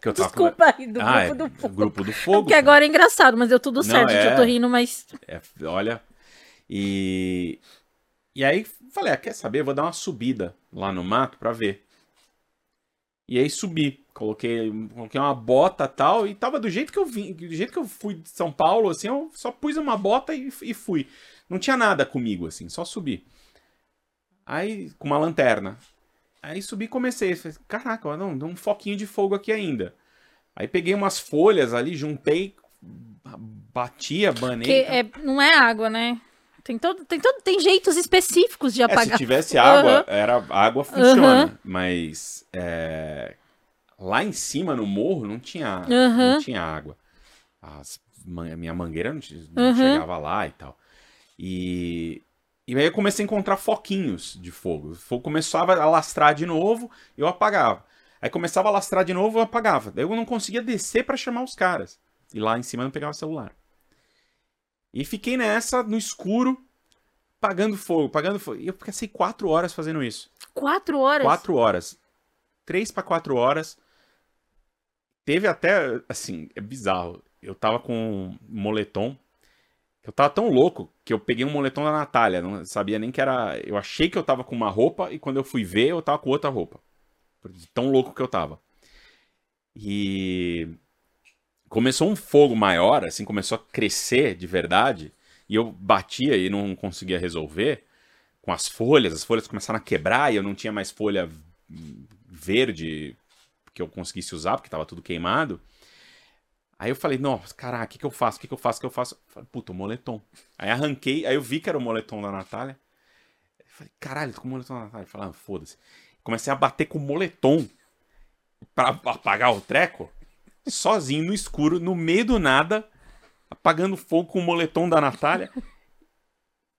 Que eu tava Desculpa aí do Ah, grupo é, do fogo. grupo do É fogo. porque agora é engraçado, mas deu tudo Não, certo, é. Eu tô rindo, mas. É, olha. E. E aí falei, ah, quer saber? Vou dar uma subida lá no mato pra ver. E aí subi. Coloquei, coloquei uma bota tal. E tava do jeito que eu vim. Do jeito que eu fui de São Paulo, assim, eu só pus uma bota e, e fui. Não tinha nada comigo, assim, só subi. Aí, com uma lanterna. Aí subi e comecei. Falei, Caraca, não, deu um foquinho de fogo aqui ainda. Aí peguei umas folhas ali, juntei, batia, banei. Que é, não é água, né? Tem todo, tem todo, tem jeitos específicos de É, apagar. se tivesse água, Aham. era, a água funciona. Aham. Mas é, lá em cima, no morro, não tinha, Aham. não tinha água. As, a minha mangueira não, não chegava lá e tal. E, e aí eu comecei a encontrar foquinhos de fogo. O fogo começava a lastrar de novo, eu apagava. Aí começava a lastrar de novo, eu apagava. Daí eu não conseguia descer pra chamar os caras. E lá em cima eu não pegava o celular. E fiquei nessa, no escuro, pagando fogo, pagando fogo. E eu passei quatro horas fazendo isso. Quatro horas? Quatro horas. Três pra quatro horas. Teve até, assim, é bizarro. Eu tava com um moletom. Eu tava tão louco que eu peguei um moletom da Natália. Não sabia nem que era. Eu achei que eu tava com uma roupa e quando eu fui ver, eu tava com outra roupa. Tão louco que eu tava. E começou um fogo maior, assim, começou a crescer de verdade. E eu batia e não conseguia resolver com as folhas. As folhas começaram a quebrar e eu não tinha mais folha verde que eu conseguisse usar, porque tava tudo queimado. Aí eu falei, nossa, caraca, o que, que eu faço? O que, que eu faço? O que eu faço? Falei, Puta, o moletom. Aí arranquei, aí eu vi que era o moletom da Natália. Eu falei, caralho, tô com o moletom da Natália. Falei, ah, foda-se. Comecei a bater com o moletom pra apagar o treco, sozinho no escuro, no meio do nada, apagando fogo com o moletom da Natália.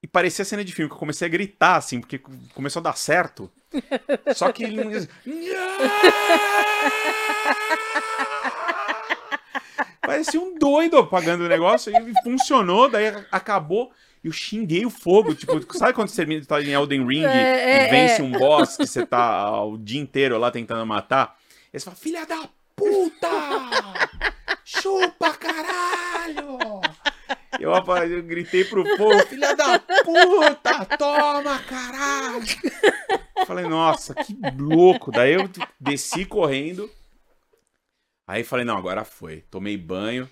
E parecia cena de filme, que eu comecei a gritar, assim, porque começou a dar certo. Só que ele não. Parecia um doido apagando o negócio e funcionou, daí acabou. E eu xinguei o fogo. Tipo, sabe quando você tá em Elden Ring É, é, e vence é. um boss que você tá o dia inteiro lá tentando matar? E você fala, filha da puta! Chupa, caralho! Eu, eu gritei pro povo, filha da puta! Toma, caralho! Falei, nossa, que louco. Daí eu desci correndo. Aí falei, não, agora foi. Tomei banho.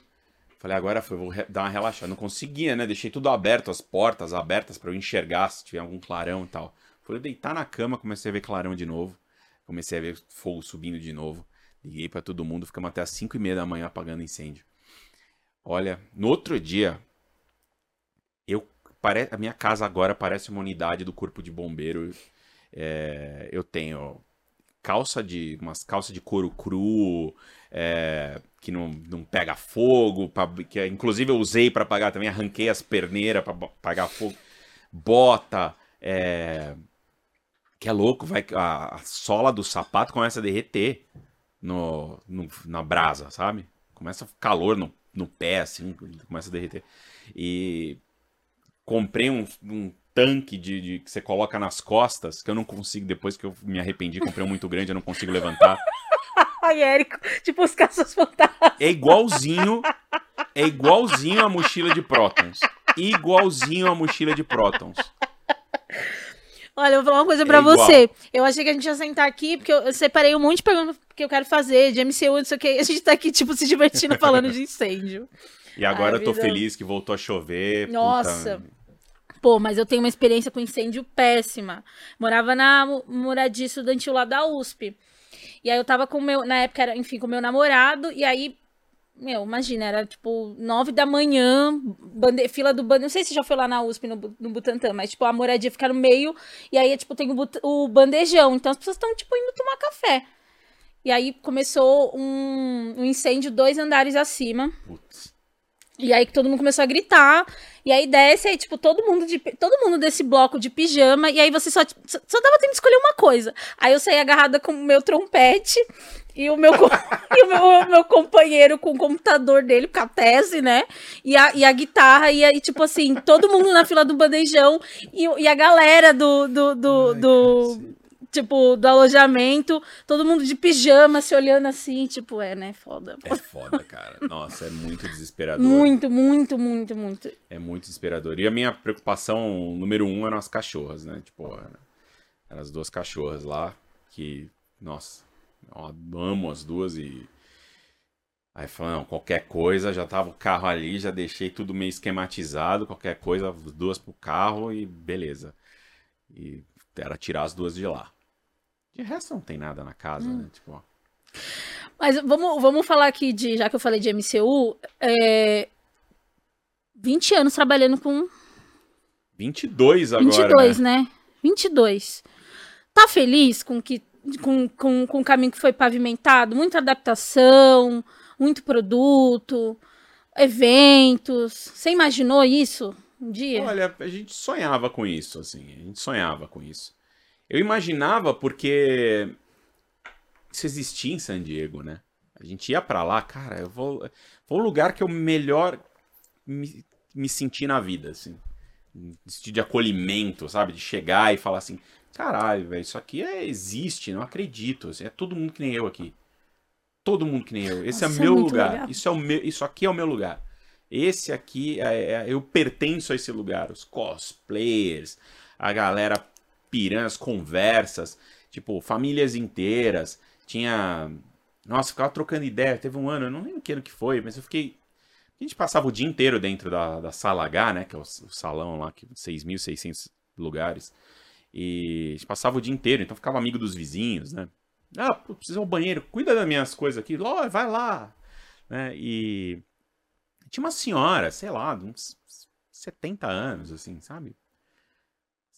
Falei, agora foi, vou dar uma relaxada. Não conseguia, né? Deixei tudo aberto, as portas abertas para eu enxergar se tiver algum clarão e tal. Fui deitar na cama, comecei a ver clarão de novo. Comecei a ver fogo subindo de novo. Liguei para todo mundo, ficamos até as 5 e meia da manhã apagando incêndio. Olha, no outro dia, eu pare... a minha casa agora parece uma unidade do corpo de bombeiro. É... eu tenho calça de umas calças de couro cru, é, que não, não pega fogo, pra, que inclusive eu usei para apagar também, arranquei as perneiras para apagar fogo, bota, é, que é louco, vai a, a, sola do sapato começa a derreter no, no, na brasa, sabe? Começa calor no, no pé, assim, começa a derreter. E comprei um, um tanque de, de, que você coloca nas costas, que eu não consigo, depois que eu me arrependi, comprei um muito grande, eu não consigo levantar. [LAUGHS] Ai, Érico, tipo os caças fantasmas. É igualzinho. É igualzinho a mochila de prótons. Igualzinho a mochila de prótons. Olha, eu vou falar uma coisa pra é você. Eu achei que a gente ia sentar aqui, porque eu, separei um monte de perguntas que eu quero fazer, de MCU, não sei o que. A gente tá aqui, tipo, se divertindo falando de incêndio. E agora Ai, eu tô vida... feliz que voltou a chover. Nossa. Puta... Pô, mas eu tenho uma experiência com incêndio péssima. Morava na moradia estudantil lá da USP. E aí eu tava com meu, na época era, enfim, com meu namorado, e aí, meu, imagina, era tipo nove da manhã, bande, fila do bande, não sei se já foi lá na USP, no, no Butantã, mas tipo, a moradia fica no meio, e aí, tipo, tem o, o bandejão, então as pessoas estão, tipo, indo tomar café. E aí começou um, um incêndio dois andares acima. Putz. E aí que todo mundo começou a gritar. E aí desce, aí, tipo, todo mundo de todo mundo desse bloco de pijama. E aí você só, só, só tava tendo que escolher uma coisa. Aí eu saí agarrada com o meu trompete e o meu, [LAUGHS] e o meu, meu, companheiro com o computador dele, com a tese, né? E a, e a guitarra. E aí, tipo assim, todo mundo na fila do bandejão. E, e a galera do, do, do, Ai, do tipo, do alojamento, todo mundo de pijama se olhando assim, tipo, é, né? Foda. É foda, cara. Nossa, é muito desesperador. Muito, muito, muito, muito. É muito desesperador. E a minha preocupação número um eram as cachorras, né? Tipo, eram as duas cachorras lá, que, nossa, eu amo as duas e. Aí falando, não, qualquer coisa, já tava o carro ali, já deixei tudo meio esquematizado, qualquer coisa, duas pro carro e beleza. E era tirar as duas de lá. De resto não tem nada na casa, hum. né? Tipo, ó. Mas vamos, vamos falar aqui de, já que eu falei de MCU, é, 20 anos trabalhando com 22 agora. 22, né? né? 22. Tá feliz com que com, com, com o caminho que foi pavimentado? Muita adaptação, muito produto, eventos. Você imaginou isso um dia? Olha, a gente sonhava com isso, assim. A gente sonhava com isso. Eu imaginava porque isso existia em San Diego, né? A gente ia para lá, cara, eu vou. Foi o lugar que eu melhor me, me senti na vida, assim. De acolhimento, sabe? De chegar e falar assim: caralho, velho, isso aqui é, existe, não acredito. Assim, é todo mundo que nem eu aqui. Todo mundo que nem eu. Esse Nossa, é meu é lugar. Isso, é o meu, isso aqui é o meu lugar. Esse aqui, é, é, eu pertenço a esse lugar. Os cosplayers, a galera piranhas, conversas, tipo, famílias inteiras. Tinha. Nossa, ficava trocando ideia. Teve um ano, eu não lembro que ano que foi, mas eu fiquei. A gente passava o dia inteiro dentro da, da sala H, né? Que é o, o salão lá, que 6.600 lugares. E a gente passava o dia inteiro, então ficava amigo dos vizinhos, né? Ah, preciso ir ao banheiro, cuida das minhas coisas aqui. Oh, vai lá. Né? E tinha uma senhora, sei lá, uns 70 anos, assim, sabe?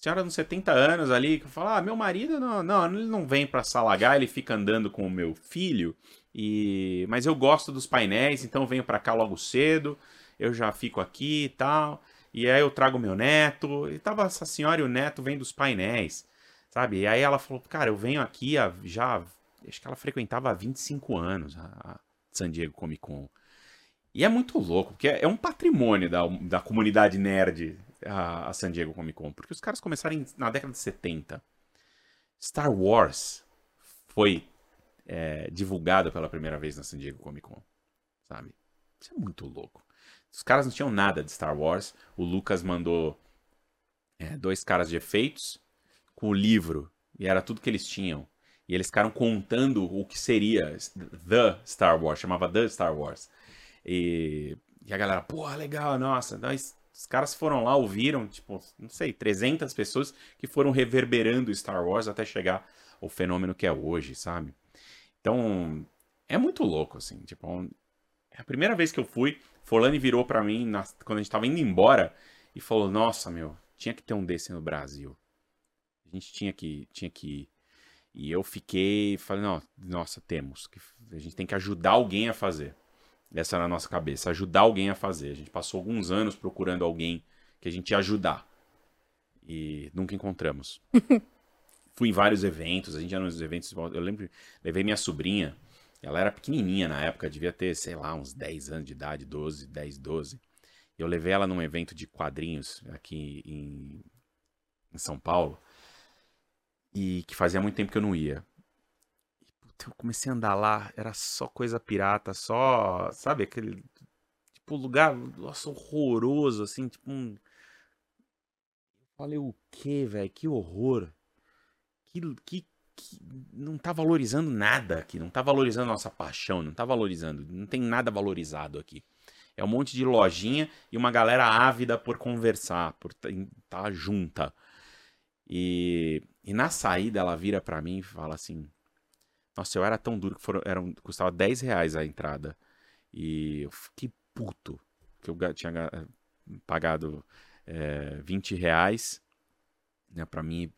Senhora uns 70 anos ali, que fala, ah, meu marido não, não, ele não vem pra Salagá, ele fica andando com o meu filho, e mas eu gosto dos painéis, então venho pra cá logo cedo, eu já fico aqui e tal, e aí eu trago meu neto, e tava essa senhora e o neto vem dos painéis, sabe? E aí ela falou, cara, eu venho aqui já, acho que ela frequentava há 25 anos a San Diego Comic Con. E é muito louco, porque é um patrimônio da, da comunidade nerd a, San Diego Comic Con, porque os caras começaram na década de 70. Star Wars foi é, divulgado pela primeira vez na San Diego Comic Con, sabe? Isso é muito louco. Os caras não tinham nada de Star Wars. O Lucas mandou é, dois caras de efeitos com o livro E era tudo que eles tinham. E eles ficaram contando o que seria The Star Wars, chamava The Star Wars. E, e a galera, pô, legal, nossa. Nós, os caras foram lá, ouviram, tipo, não sei, 300 pessoas que foram reverberando Star Wars até chegar o fenômeno que é hoje, sabe? Então, é muito louco, assim. Tipo, é a primeira vez que eu fui, Forlani virou para mim na, quando a gente tava indo embora e falou: Nossa, meu, tinha que ter um desse no Brasil. A gente tinha que, tinha que ir. E eu fiquei, falei: não, Nossa, temos. Que, a gente tem que ajudar alguém a fazer. Essa era a nossa cabeça, ajudar alguém a fazer. A gente passou alguns anos procurando alguém que a gente ia ajudar. E nunca encontramos. [LAUGHS] Fui em vários eventos, a gente ia nos eventos. Eu lembro, levei minha sobrinha. Ela era pequenininha na época, devia ter, sei lá, uns 10 anos de idade, 12, 10, 12. Eu levei ela num evento de quadrinhos aqui em, em São Paulo. E que fazia muito tempo que eu não ia. Eu comecei a andar lá, era só coisa pirata, só. Sabe, aquele. Tipo, lugar, nossa, horroroso, assim, tipo um. Falei, o que, velho? Que horror. Que, que, que, não tá valorizando nada aqui, não tá valorizando nossa paixão, não tá valorizando, não tem nada valorizado aqui. É um monte de lojinha e uma galera ávida por conversar, por estar tá junta. E, e na saída ela vira para mim e fala assim: Nossa, eu era tão duro que foram, era, custava 10 reais a entrada. E eu fiquei puto que eu tinha pagado é, 20 reais né, para mim,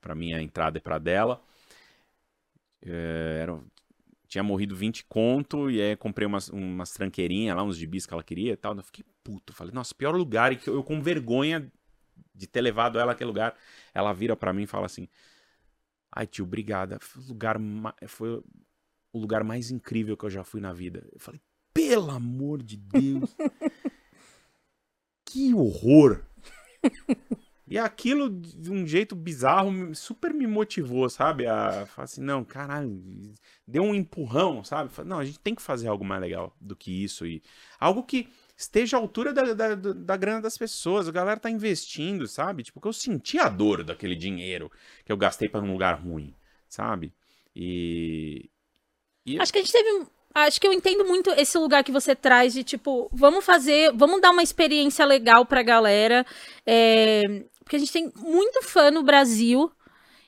para mim a entrada é para dela. É, era, tinha morrido 20 conto e aí comprei umas, umas tranqueirinhas lá, uns gibis que ela queria e tal. Eu fiquei puto. Falei, nossa, pior lugar. E que eu com vergonha de ter levado ela àquele lugar. Ela vira para mim e fala assim: Ai, tio, obrigada. Foi o, lugar foi o lugar mais incrível que eu já fui na vida. Eu falei, pelo amor de Deus. [LAUGHS] que horror. E aquilo, de um jeito bizarro, super me motivou, sabe? A falar assim, não, caralho, deu um empurrão, sabe? Não, a gente tem que fazer algo mais legal do que isso. e Algo que esteja à altura da, da, da grana das pessoas. A galera tá investindo, sabe? Tipo, que eu senti a dor daquele dinheiro que eu gastei para um lugar ruim, sabe? E... e... Acho que a gente teve acho que eu entendo muito esse lugar que você traz de tipo, vamos fazer, vamos dar uma experiência legal pra galera. É, porque a gente tem muito fã no Brasil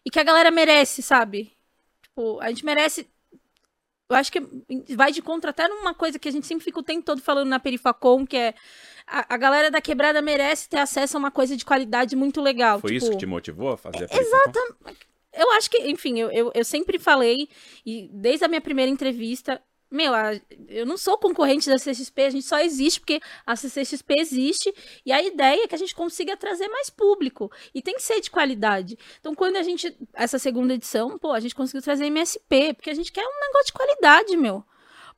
e que a galera merece, sabe? Tipo, a gente merece. Eu acho que vai de contra até numa coisa que a gente sempre fica o tempo todo falando na Perifacom, que é a, a galera da quebrada merece ter acesso a uma coisa de qualidade muito legal. Foi tipo, isso que te motivou a fazer a Exatamente. Eu acho que, enfim, eu, eu, eu sempre falei, e desde a minha primeira entrevista, meu, a, eu não sou concorrente da CXP, a gente só existe porque a CCXP existe e a ideia é que a gente consiga trazer mais público e tem que ser de qualidade. Então, quando a gente, essa segunda edição, pô, a gente conseguiu trazer MSP, porque a gente quer um negócio de qualidade, meu.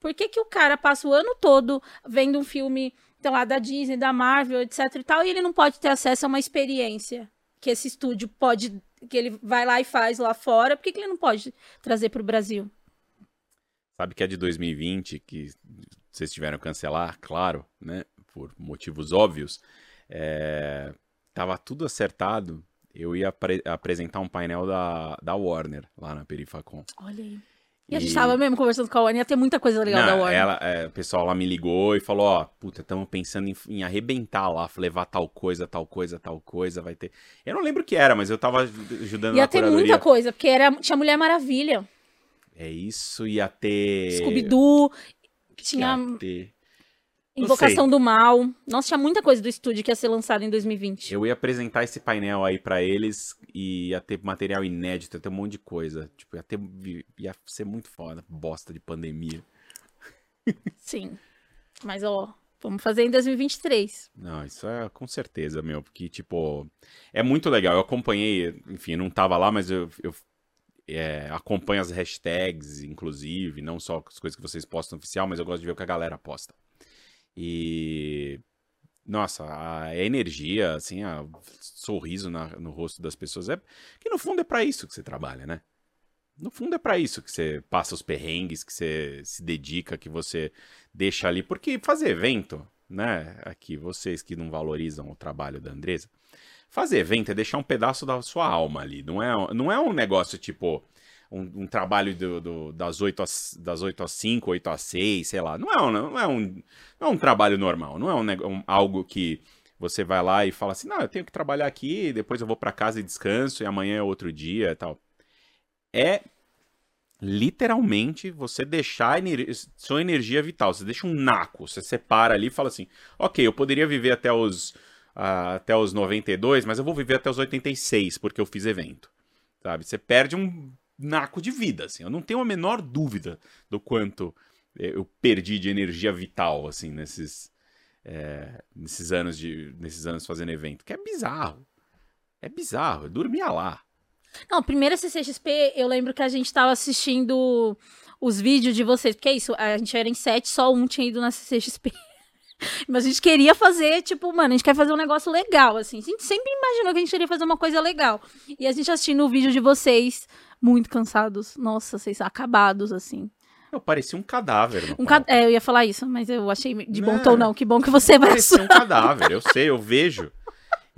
Por que, que o cara passa o ano todo vendo um filme, sei lá, da Disney, da Marvel, etc e tal, e ele não pode ter acesso a uma experiência que esse estúdio pode, que ele vai lá e faz lá fora, por que, que ele não pode trazer para o Brasil? Sabe que é de 2020, que vocês tiveram que cancelar, claro, né? Por motivos óbvios. É... Tava tudo acertado. Eu ia apre apresentar um painel da, da Warner lá na Perifacom. Olha aí. E, a gente tava mesmo conversando com a Warner, ia ter muita coisa legal Não, da Warner. Ela, é, o pessoal lá me ligou e falou, ó, puta, estamos pensando em, em, arrebentar lá, levar tal coisa, tal coisa, tal coisa, vai ter... Eu não lembro o que era, mas eu tava ajudando ia na ter muita coisa, porque era, tinha Mulher Maravilha. É isso, ia ter. Scooby-Doo. Tinha. Ia ter... Invocação do Mal. Nossa, tinha muita coisa do estúdio que ia ser lançado em 2020. Eu ia apresentar esse painel aí para eles e ia ter material inédito, ia ter um monte de coisa. Tipo, ia ter. ia ser muito foda. Bosta de pandemia. [LAUGHS] Sim. Mas, ó, vamos fazer em 2023. Não, isso é com certeza, meu. Porque, tipo, é muito legal. Eu acompanhei, enfim, não tava lá, mas eu, eu é, acompanho as hashtags, inclusive, não só as coisas que vocês postam oficial, mas eu gosto de ver o que a galera posta. E. Nossa, a energia, assim, o sorriso na, no rosto das pessoas é. Que no fundo é para isso que você trabalha, né? No fundo é para isso que você passa os perrengues, que você se dedica, que você deixa ali. Porque fazer evento, né? Aqui, vocês que não valorizam o trabalho da Andresa, Fazer evento é deixar um pedaço da sua alma ali. Não é, não é um negócio tipo um, um trabalho do, do, das, 8 às, das 8 às 5, 8 às 6, sei lá. Não é um, não é um, não é um trabalho normal. Não é um, um, algo que você vai lá e fala assim: não, eu tenho que trabalhar aqui, depois eu vou para casa e descanso, e amanhã é outro dia e tal. É literalmente você deixar ener sua energia vital. Você deixa um naco, você separa ali e fala assim: ok, eu poderia viver até os uh, até os 92, mas eu vou viver até os 86 porque eu fiz evento. Sabe? Você perde um naco de vida, assim. Eu não tenho a menor dúvida do quanto eh, eu perdi de energia vital, assim, nesses, é, nesses anos de nesses anos fazendo evento. Que é bizarro. É bizarro. Eu dormia lá. Não, primeira CCXP, eu lembro que a gente tava assistindo os vídeos de vocês, porque é isso, a gente era em sete, só um tinha ido na CCXP. [LAUGHS] Mas a gente queria fazer, tipo, mano, a gente quer fazer um negócio legal, assim. A gente sempre imaginou que a gente queria fazer uma coisa legal. E a gente assistindo o vídeo de vocês, muito cansados. Nossa, vocês acabados, assim. Eu parecia um cadáver. Um ca... É, eu ia falar isso, mas eu achei de bom tom, não. Que bom que você vai. Parecia um cadáver, eu sei, eu vejo.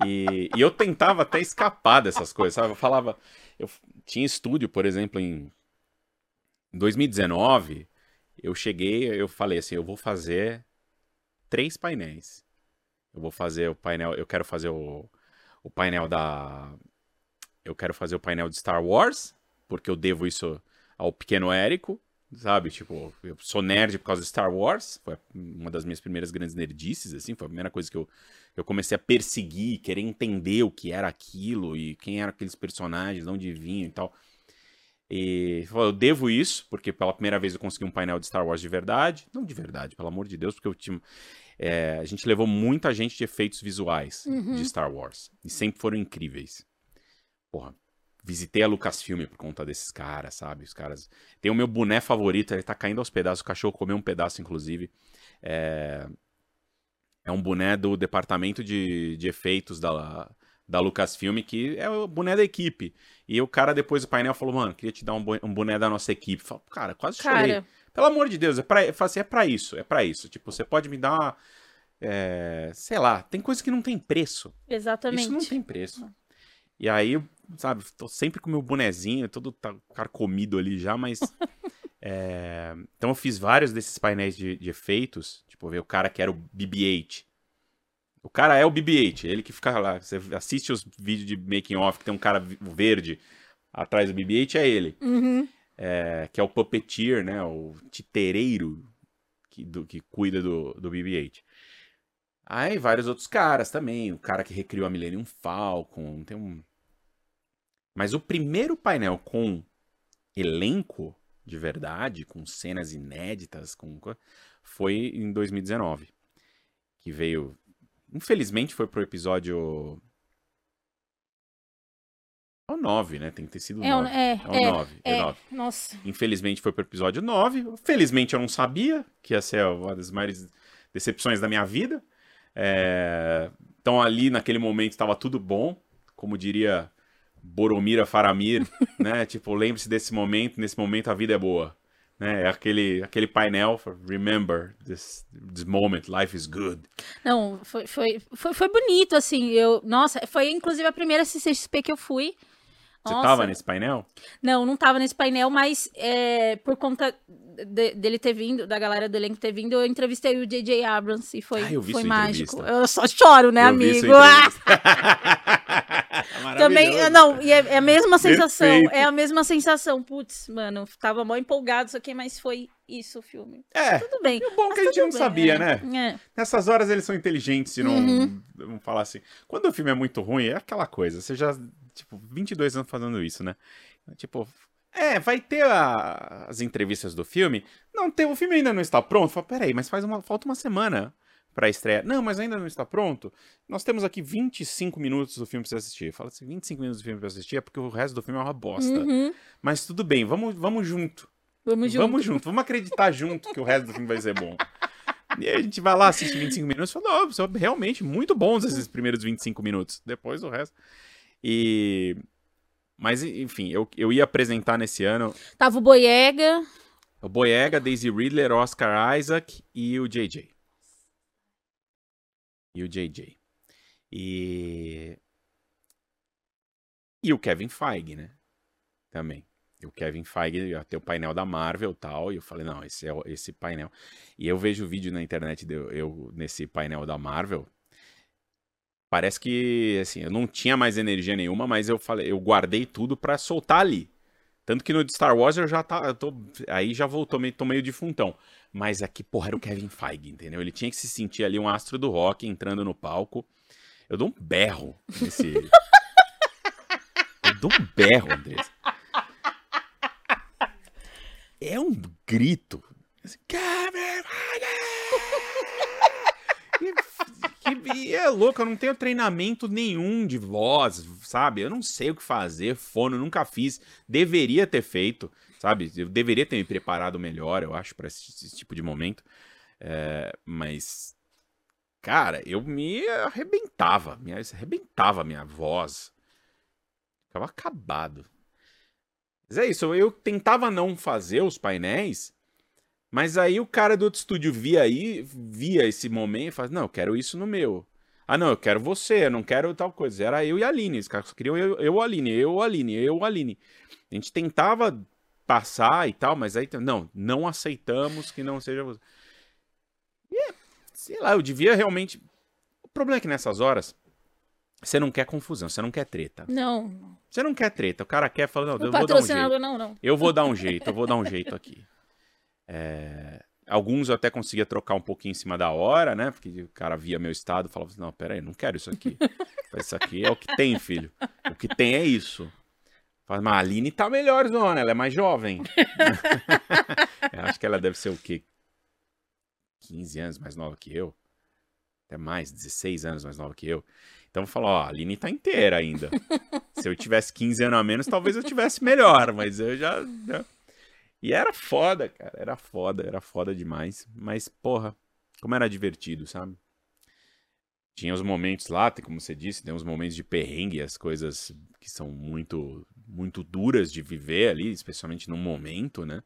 E, e eu tentava até escapar dessas coisas, sabe? Eu falava. Eu tinha estúdio, por exemplo, em 2019. Eu cheguei, eu falei assim: eu vou fazer três painéis. Eu vou fazer o painel, eu quero fazer o, o painel da. Eu quero fazer o painel de Star Wars, porque eu devo isso ao pequeno Érico, sabe? Tipo, eu sou nerd por causa de Star Wars, foi uma das minhas primeiras grandes nerdices, assim, foi a primeira coisa que eu, eu comecei a perseguir, querer entender o que era aquilo e quem eram aqueles personagens, de onde vinham e tal. E eu devo isso, porque pela primeira vez eu consegui um painel de Star Wars de verdade. Não de verdade, pelo amor de Deus, porque eu tinha. É, a gente levou muita gente de efeitos visuais uhum. de Star Wars. E sempre foram incríveis. Porra, visitei a Lucasfilm por conta desses caras, sabe? Os caras. Tem o meu boné favorito, ele tá caindo aos pedaços. O cachorro comeu um pedaço, inclusive. É, é um boné do departamento de, de efeitos da, da Lucasfilm, que é o boné da equipe. E o cara, depois do painel, falou: Mano, queria te dar um boné da nossa equipe. Falei, cara, quase chorei. Pelo amor de Deus, é pra, assim, é pra isso, é pra isso. Tipo, você pode me dar uma. É, sei lá, tem coisa que não tem preço. Exatamente. Isso não tem preço. E aí, sabe, tô sempre com meu bonezinho, todo tá carcomido ali já, mas. [LAUGHS] é... Então eu fiz vários desses painéis de, de efeitos. Tipo, ver o cara que era o BB-8. O cara é o BB-8, ele que fica lá. Você assiste os vídeos de making off que tem um cara verde atrás do BB-8, é ele. Uhum é, que é o puppeteer, né? O titereiro que, do, que cuida do, do BB-8. Aí vários outros caras também. O cara que recriou a Millennium Falcon. Tem um. Mas o primeiro painel com elenco de verdade, com cenas inéditas, com foi em 2019. Que veio. Infelizmente foi pro episódio é o 9, né? Tem que ter sido o é, 9. É, é, o 9. É, é, 9. Nossa. Infelizmente foi pro episódio 9. Felizmente eu não sabia, que ia ser uma das maiores decepções da minha vida. É... Então ali, naquele momento, estava tudo bom. Como diria Boromira Faramir, [LAUGHS] né? Tipo, lembre-se desse momento, nesse momento a vida é boa. Né? É aquele, aquele painel, remember this, this moment, life is good. Não, foi, foi, foi, foi bonito, assim. Eu, nossa, foi inclusive a primeira CCXP que eu fui. Você Nossa. tava nesse painel? Não, não tava nesse painel, mas é, por conta de, dele ter vindo, da galera do elenco ter vindo, eu entrevistei o J.J. Abrams e foi, ah, foi mágico. Eu só choro, né, eu amigo? [LAUGHS] [LAUGHS] Também, não, e é, é, a mesma sensação, Perfeito. é a mesma sensação. Putz, mano, tava mó empolgado isso aqui, mas foi isso o filme. É. Tudo bem. E o bom é que a gente não bem, sabia, né? né? É. Nessas horas eles são inteligentes e não, uhum. não falar assim. Quando o filme é muito ruim, é aquela coisa. Você já, tipo, 22 anos fazendo isso, né? Tipo, é, vai ter a, as entrevistas do filme. Não, tem, o filme ainda não está pronto. Fala, peraí, mas faz uma, falta uma semana para estreia. Não, mas ainda não está pronto. Nós temos aqui 25 minutos do filme para você assistir. Fala assim, 25 minutos do filme para assistir é porque o resto do filme é uma bosta. Uhum. Mas tudo bem, vamos, vamos junto. Vamos junto. Vamos junto, vamos acreditar junto que o resto do filme vai ser bom. E aí a gente vai lá, assiste 25 minutos e fala, não, são realmente muito bons esses primeiros 25 minutos. Depois o resto. E. Mas, enfim, eu, eu ia apresentar nesse ano. Tava o Boyega. O Boyega, Daisy Ridler, Oscar Isaac e o JJ. E o JJ. E. E o Kevin Feige, né? Também. E o Kevin Feige ia ter o painel da Marvel e tal. E eu falei, não, esse é esse painel. E eu vejo vídeo na internet de eu nesse painel da Marvel. Parece que, assim, eu não tinha mais energia nenhuma, mas eu falei, eu guardei tudo pra soltar ali. Tanto que no de Star Wars eu já tá, eu tô, aí já voltou, meio, tô meio defuntão. Mas aqui, porra, era o Kevin Feige, entendeu? Ele tinha que se sentir ali um astro do rock entrando no palco. Eu dou um berro nesse. eu dou um berro, Andressa. É um grito. Assim, Kevin Feige! E, que- é louco, eu não tenho treinamento nenhum de voz, sabe? Eu não sei o que fazer, fono, nunca fiz. Deveria ter feito, sabe? Eu deveria ter me preparado melhor, eu acho, pra esse, esse tipo de momento. É, mas, cara, eu me arrebentava, me arrebentava a minha voz. Ficava acabado. Mas é isso, eu tentava não fazer os painéis, mas aí o cara do outro estúdio via aí, via esse momento e falava, não, eu quero isso no meu. Ah, não, eu quero você, eu não quero tal coisa. Era eu e a Aline, os caras só queriam eu, eu a Aline, eu a Aline, eu a Aline. A gente tentava passar e tal, mas aí, não, não aceitamos que não seja você. E, é, sei lá, eu devia realmente... O problema é que nessas horas, você não quer confusão, você não quer treta. Não. Você não quer treta, o cara quer falar, não, O eu vou dar um jeito. patrocinador não, não. Eu vou dar um jeito, eu vou dar um jeito aqui. É, Alguns eu até conseguia trocar um pouquinho em cima da hora, né? Porque o cara via meu estado e falava assim, não, pera aí, não quero isso aqui. Isso aqui é o que tem, filho. O que tem é isso. Fala, mas a Aline tá melhor, zona, ela é mais jovem. [LAUGHS] acho que ela deve ser o quê? 15 anos mais nova que eu. Até mais, 16 anos mais nova que eu. Então eu falo, ó, a Aline tá inteira ainda. Se eu tivesse 15 anos a menos, talvez eu tivesse melhor, mas eu já, já- E era foda, cara, era foda, era foda demais. Mas, porra, como era divertido, sabe? Tinha os momentos lá, como você disse, tem uns momentos de perrengue, as coisas que são muito, muito duras de viver ali, especialmente num momento, né?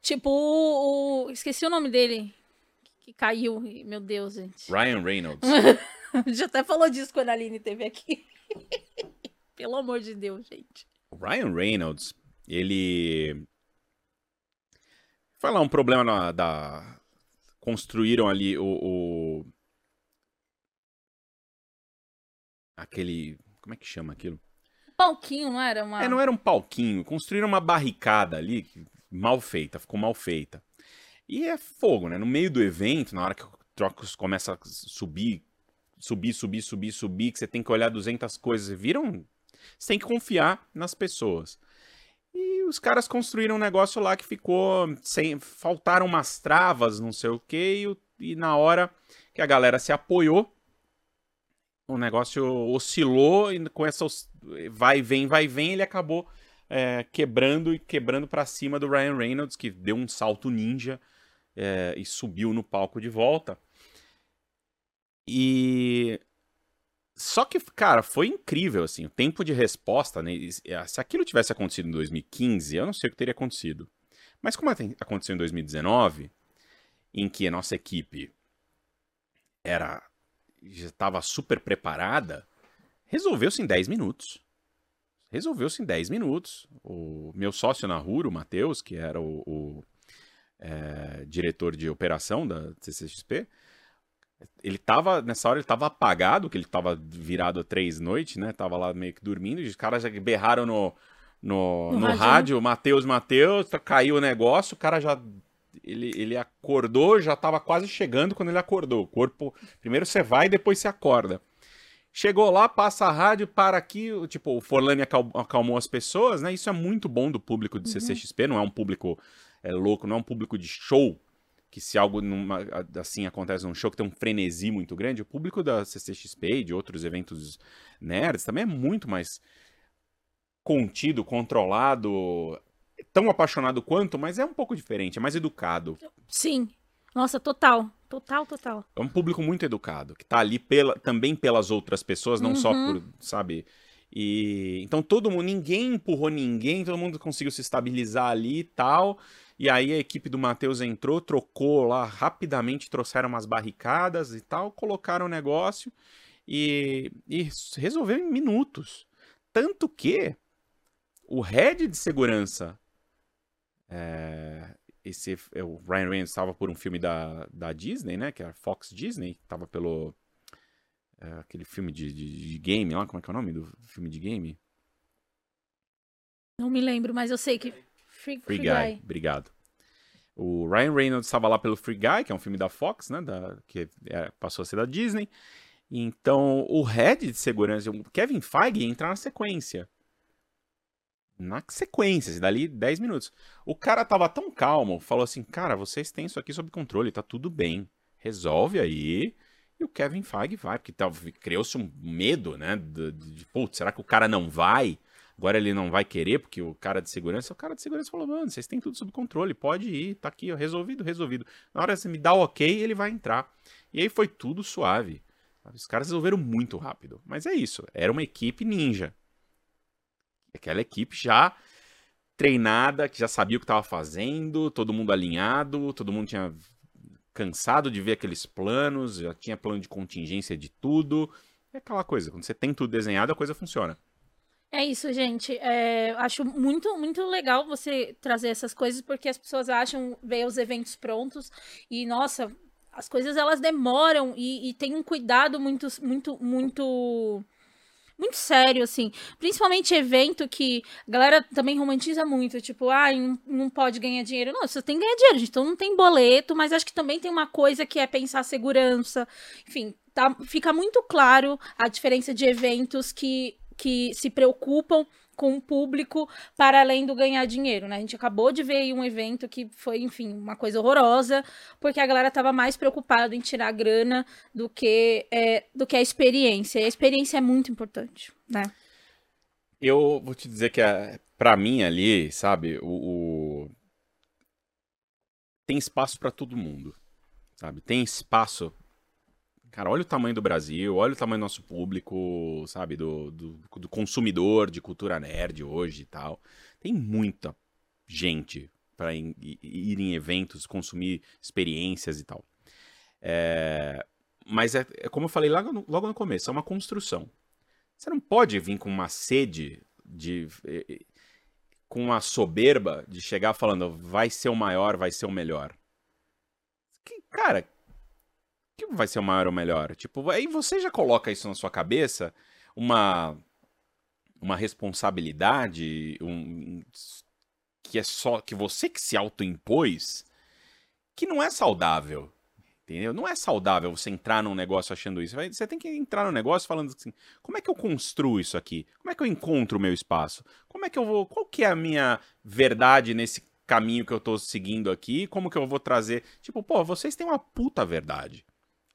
Tipo, o, esqueci o nome dele. Que caiu. Meu Deus, gente. Ryan Reynolds. [LAUGHS] Já até falou disso quando a Aline esteve aqui. [LAUGHS] Pelo amor de Deus, gente. O Ryan Reynolds, ele. Foi lá um problema na- da. Construíram ali o, o- Aquele. Como é que chama aquilo? Palquinho, não era? Uma... É, não era um palquinho. Construíram uma barricada ali, mal feita, ficou mal feita. E é fogo, né? No meio do evento, na hora que o Trocos começa a subir, subir, subir, subir, subir, que você tem que olhar 200 coisas, viram? Você tem que confiar nas pessoas. E os caras construíram um negócio lá que ficou sem. Faltaram umas travas, não sei o quê, e, e na hora que a galera se apoiou, o negócio oscilou e com essa vai vem, vai vem, ele acabou é, quebrando e quebrando pra cima do Ryan Reynolds, que deu um salto ninja é, e subiu no palco de volta. E só que, cara, foi incrível, assim, o tempo de resposta, né? e- Se aquilo tivesse acontecido em 2015, eu não sei o que teria acontecido. Mas como aconteceu em 2019, em que a nossa equipe era já estava super preparada, resolveu-se em 10 minutos. Resolveu-se em 10 minutos. O meu sócio na Ruro, o Matheus, que era o, o, é, diretor de operação da CCXP, ele tava, nessa hora ele tava apagado, que ele tava virado três noites, né? Tava lá meio que dormindo, e os caras já berraram no, no, No no rádio, Matheus, Matheus, tá- caiu o negócio, o cara já. Ele, ele acordou, já tava quase chegando quando ele acordou. O corpo. Primeiro você vai, depois você acorda. Chegou lá, passa a rádio, para aqui, tipo, o Forlani acal- acalmou as pessoas, né? Isso é muito bom do público de CCXP, não é um público é, louco, não é um público de show, que se algo numa- assim acontece num show que tem um frenesi muito grande, o público da CCXP e de outros eventos nerds também é muito mais contido, controlado, tão apaixonado quanto, mas é um pouco diferente, é mais educado. Sim. Nossa, total. Total, total. É um público muito educado, que tá ali pela, também pelas outras pessoas, não só Uhum. por, sabe? E então todo mundo, ninguém empurrou ninguém, todo mundo conseguiu se estabilizar ali e tal. E aí a equipe do Matheus entrou, trocou lá rapidamente, trouxeram umas barricadas e tal, colocaram o negócio e, e resolveu em minutos. Tanto que o head de segurança, é, esse, é, o Ryan Reynolds estava por um filme da, da Disney, né? Que é a Fox Disney, estava pelo é, aquele filme de, de, de, game lá, como é que é o nome do filme de game? Não me lembro, mas eu sei que Free, Free, Free Guy. Guy. Obrigado. O Ryan Reynolds estava lá pelo Free Guy, que é um filme da Fox, né? Da, que é, passou a ser da Disney. Então, o head de segurança, o Kevin Feige, ia entrar na sequência. Na sequência, dali 10 minutos. O cara tava tão calmo, falou assim: Cara, vocês têm isso aqui sob controle, tá tudo bem. Resolve aí. E o Kevin Feige vai, porque tá, criou-se um medo, né? De, de, de, putz, será que o cara não vai? Agora ele não vai querer, porque o cara de segurança, o cara de segurança falou, mano, vocês têm tudo sob controle, pode ir, tá aqui, ó, resolvido, resolvido. Na hora que você me dá o ok, ele vai entrar. E aí foi tudo suave. Os caras resolveram muito rápido. Mas é isso, era uma equipe ninja. Aquela equipe já treinada, que já sabia o que estava fazendo, todo mundo alinhado, todo mundo tinha cansado de ver aqueles planos, já tinha plano de contingência de tudo. É aquela coisa, quando você tem tudo desenhado, a coisa funciona. É isso, gente. É, acho muito, muito legal você trazer essas coisas, porque as pessoas acham, ver os eventos prontos e, nossa, as coisas elas demoram e, e tem um cuidado muito, muito, muito muito sério, assim. Principalmente evento que a galera também romantiza muito, tipo, ah, não, não pode ganhar dinheiro. Não, você tem que ganhar dinheiro, gente. Então não tem boleto, mas acho que também tem uma coisa que é pensar segurança. Enfim, tá, fica muito claro a diferença de eventos que que se preocupam com o público para além do ganhar dinheiro, né? A gente acabou de ver um evento que foi, enfim, uma coisa horrorosa, porque a galera estava mais preocupada em tirar grana do que, é, do que a experiência. E a experiência é muito importante, né? Eu vou te dizer que, para mim ali, sabe, o, o... tem espaço para todo mundo, sabe? Tem espaço Cara, olha o tamanho do Brasil, olha o tamanho do nosso público, sabe? Do, do, do consumidor de cultura nerd hoje e tal. Tem muita gente para ir, em eventos, consumir experiências e tal. É, mas é, é, como eu falei logo no, logo no começo, é uma construção. Você não pode vir com uma sede de. com uma soberba de chegar falando vai ser o maior, vai ser o melhor. Que, cara, que vai ser o maior ou melhor? Tipo, aí você já coloca isso na sua cabeça, uma uma responsabilidade, um, que é só que você que se autoimpôs, que não é saudável. Entendeu? Não é saudável você entrar num negócio achando isso. Você tem que entrar no negócio falando assim: como é que eu construo isso aqui? Como é que eu encontro o meu espaço? Como é que eu vou. Qual que é a minha verdade nesse caminho que eu tô seguindo aqui? Como que eu vou trazer. Tipo, pô, vocês têm uma puta verdade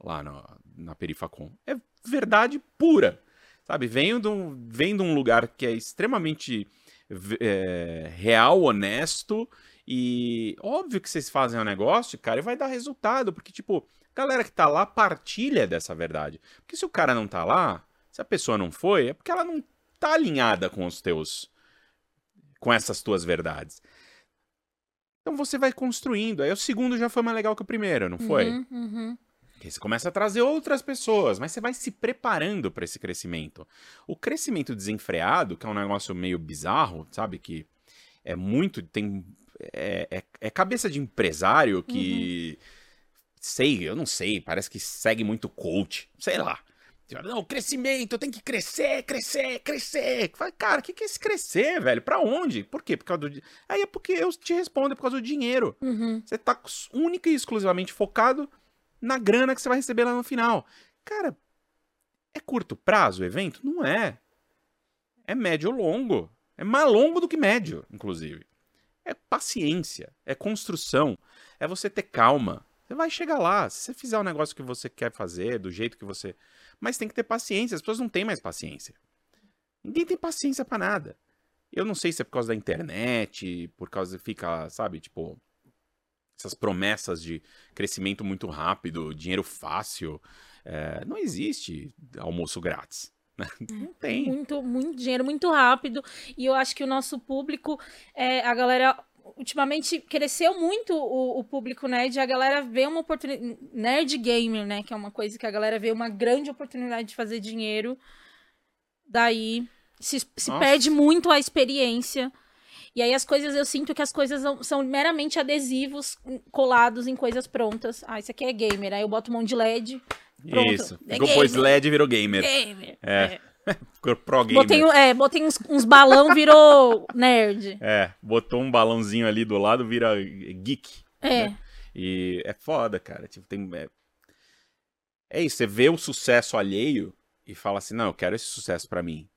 lá na, na Perifacom. É verdade pura, sabe? Vem de um, vem de um lugar que é extremamente é, real, honesto e óbvio que vocês fazem um negócio, cara, e vai dar resultado, porque, tipo, a galera que tá lá partilha dessa verdade. Porque se o cara não tá lá, se a pessoa não foi, é porque ela não tá alinhada com os teus. com essas tuas verdades. Então você vai construindo. Aí o segundo já foi mais legal que o primeiro, não foi? Uhum, uhum. Porque você começa a trazer outras pessoas, mas você vai se preparando para esse crescimento. O crescimento desenfreado, que é um negócio meio bizarro, sabe? Que é muito. tem É, é, é cabeça de empresário que. Uhum. Sei, eu não sei, parece que segue muito coach, sei lá. Não, crescimento, tem que crescer, crescer, crescer. Cara, o que, que é esse crescer, velho? Pra onde? Por quê? Por causa do. Aí é porque eu te respondo, é por causa do dinheiro. Uhum. Você tá única e exclusivamente focado na grana que você vai receber lá no final. Cara, é curto prazo o evento? Não é. É médio ou longo. É mais longo do que médio, inclusive. É paciência, é construção, é você ter calma. Você vai chegar lá. Se você fizer o negócio que você quer fazer, do jeito que você. Mas tem que ter paciência. As pessoas não têm mais paciência. Ninguém tem paciência para nada. Eu não sei se é por causa da internet, por causa fica, sabe, tipo, essas promessas de crescimento muito rápido, dinheiro fácil. É, não existe almoço grátis. Né? Não tem. Muito, muito dinheiro, muito rápido. E eu acho que o nosso público, é, a galera ultimamente cresceu muito o, o, público nerd, a galera vê uma oportunidade. Nerd gamer, né? Que é uma coisa que a galera vê uma grande oportunidade de fazer dinheiro. Daí. Se, se perde muito a experiência. E aí as coisas, eu sinto que as coisas são meramente adesivos colados em coisas prontas. Ah, isso aqui é gamer. Aí eu boto um monte de LED. Pronto, isso. É Depois LED virou gamer. Gamer. É. é. [LAUGHS] Ficou pro gamer. Botei, é, botei uns, uns balão, virou [LAUGHS] nerd. É, botou um balãozinho ali do lado, vira geek. É. Né? E é foda, cara. Tipo, tem. É... é isso, você vê o sucesso alheio e fala assim: não, eu quero esse sucesso para mim.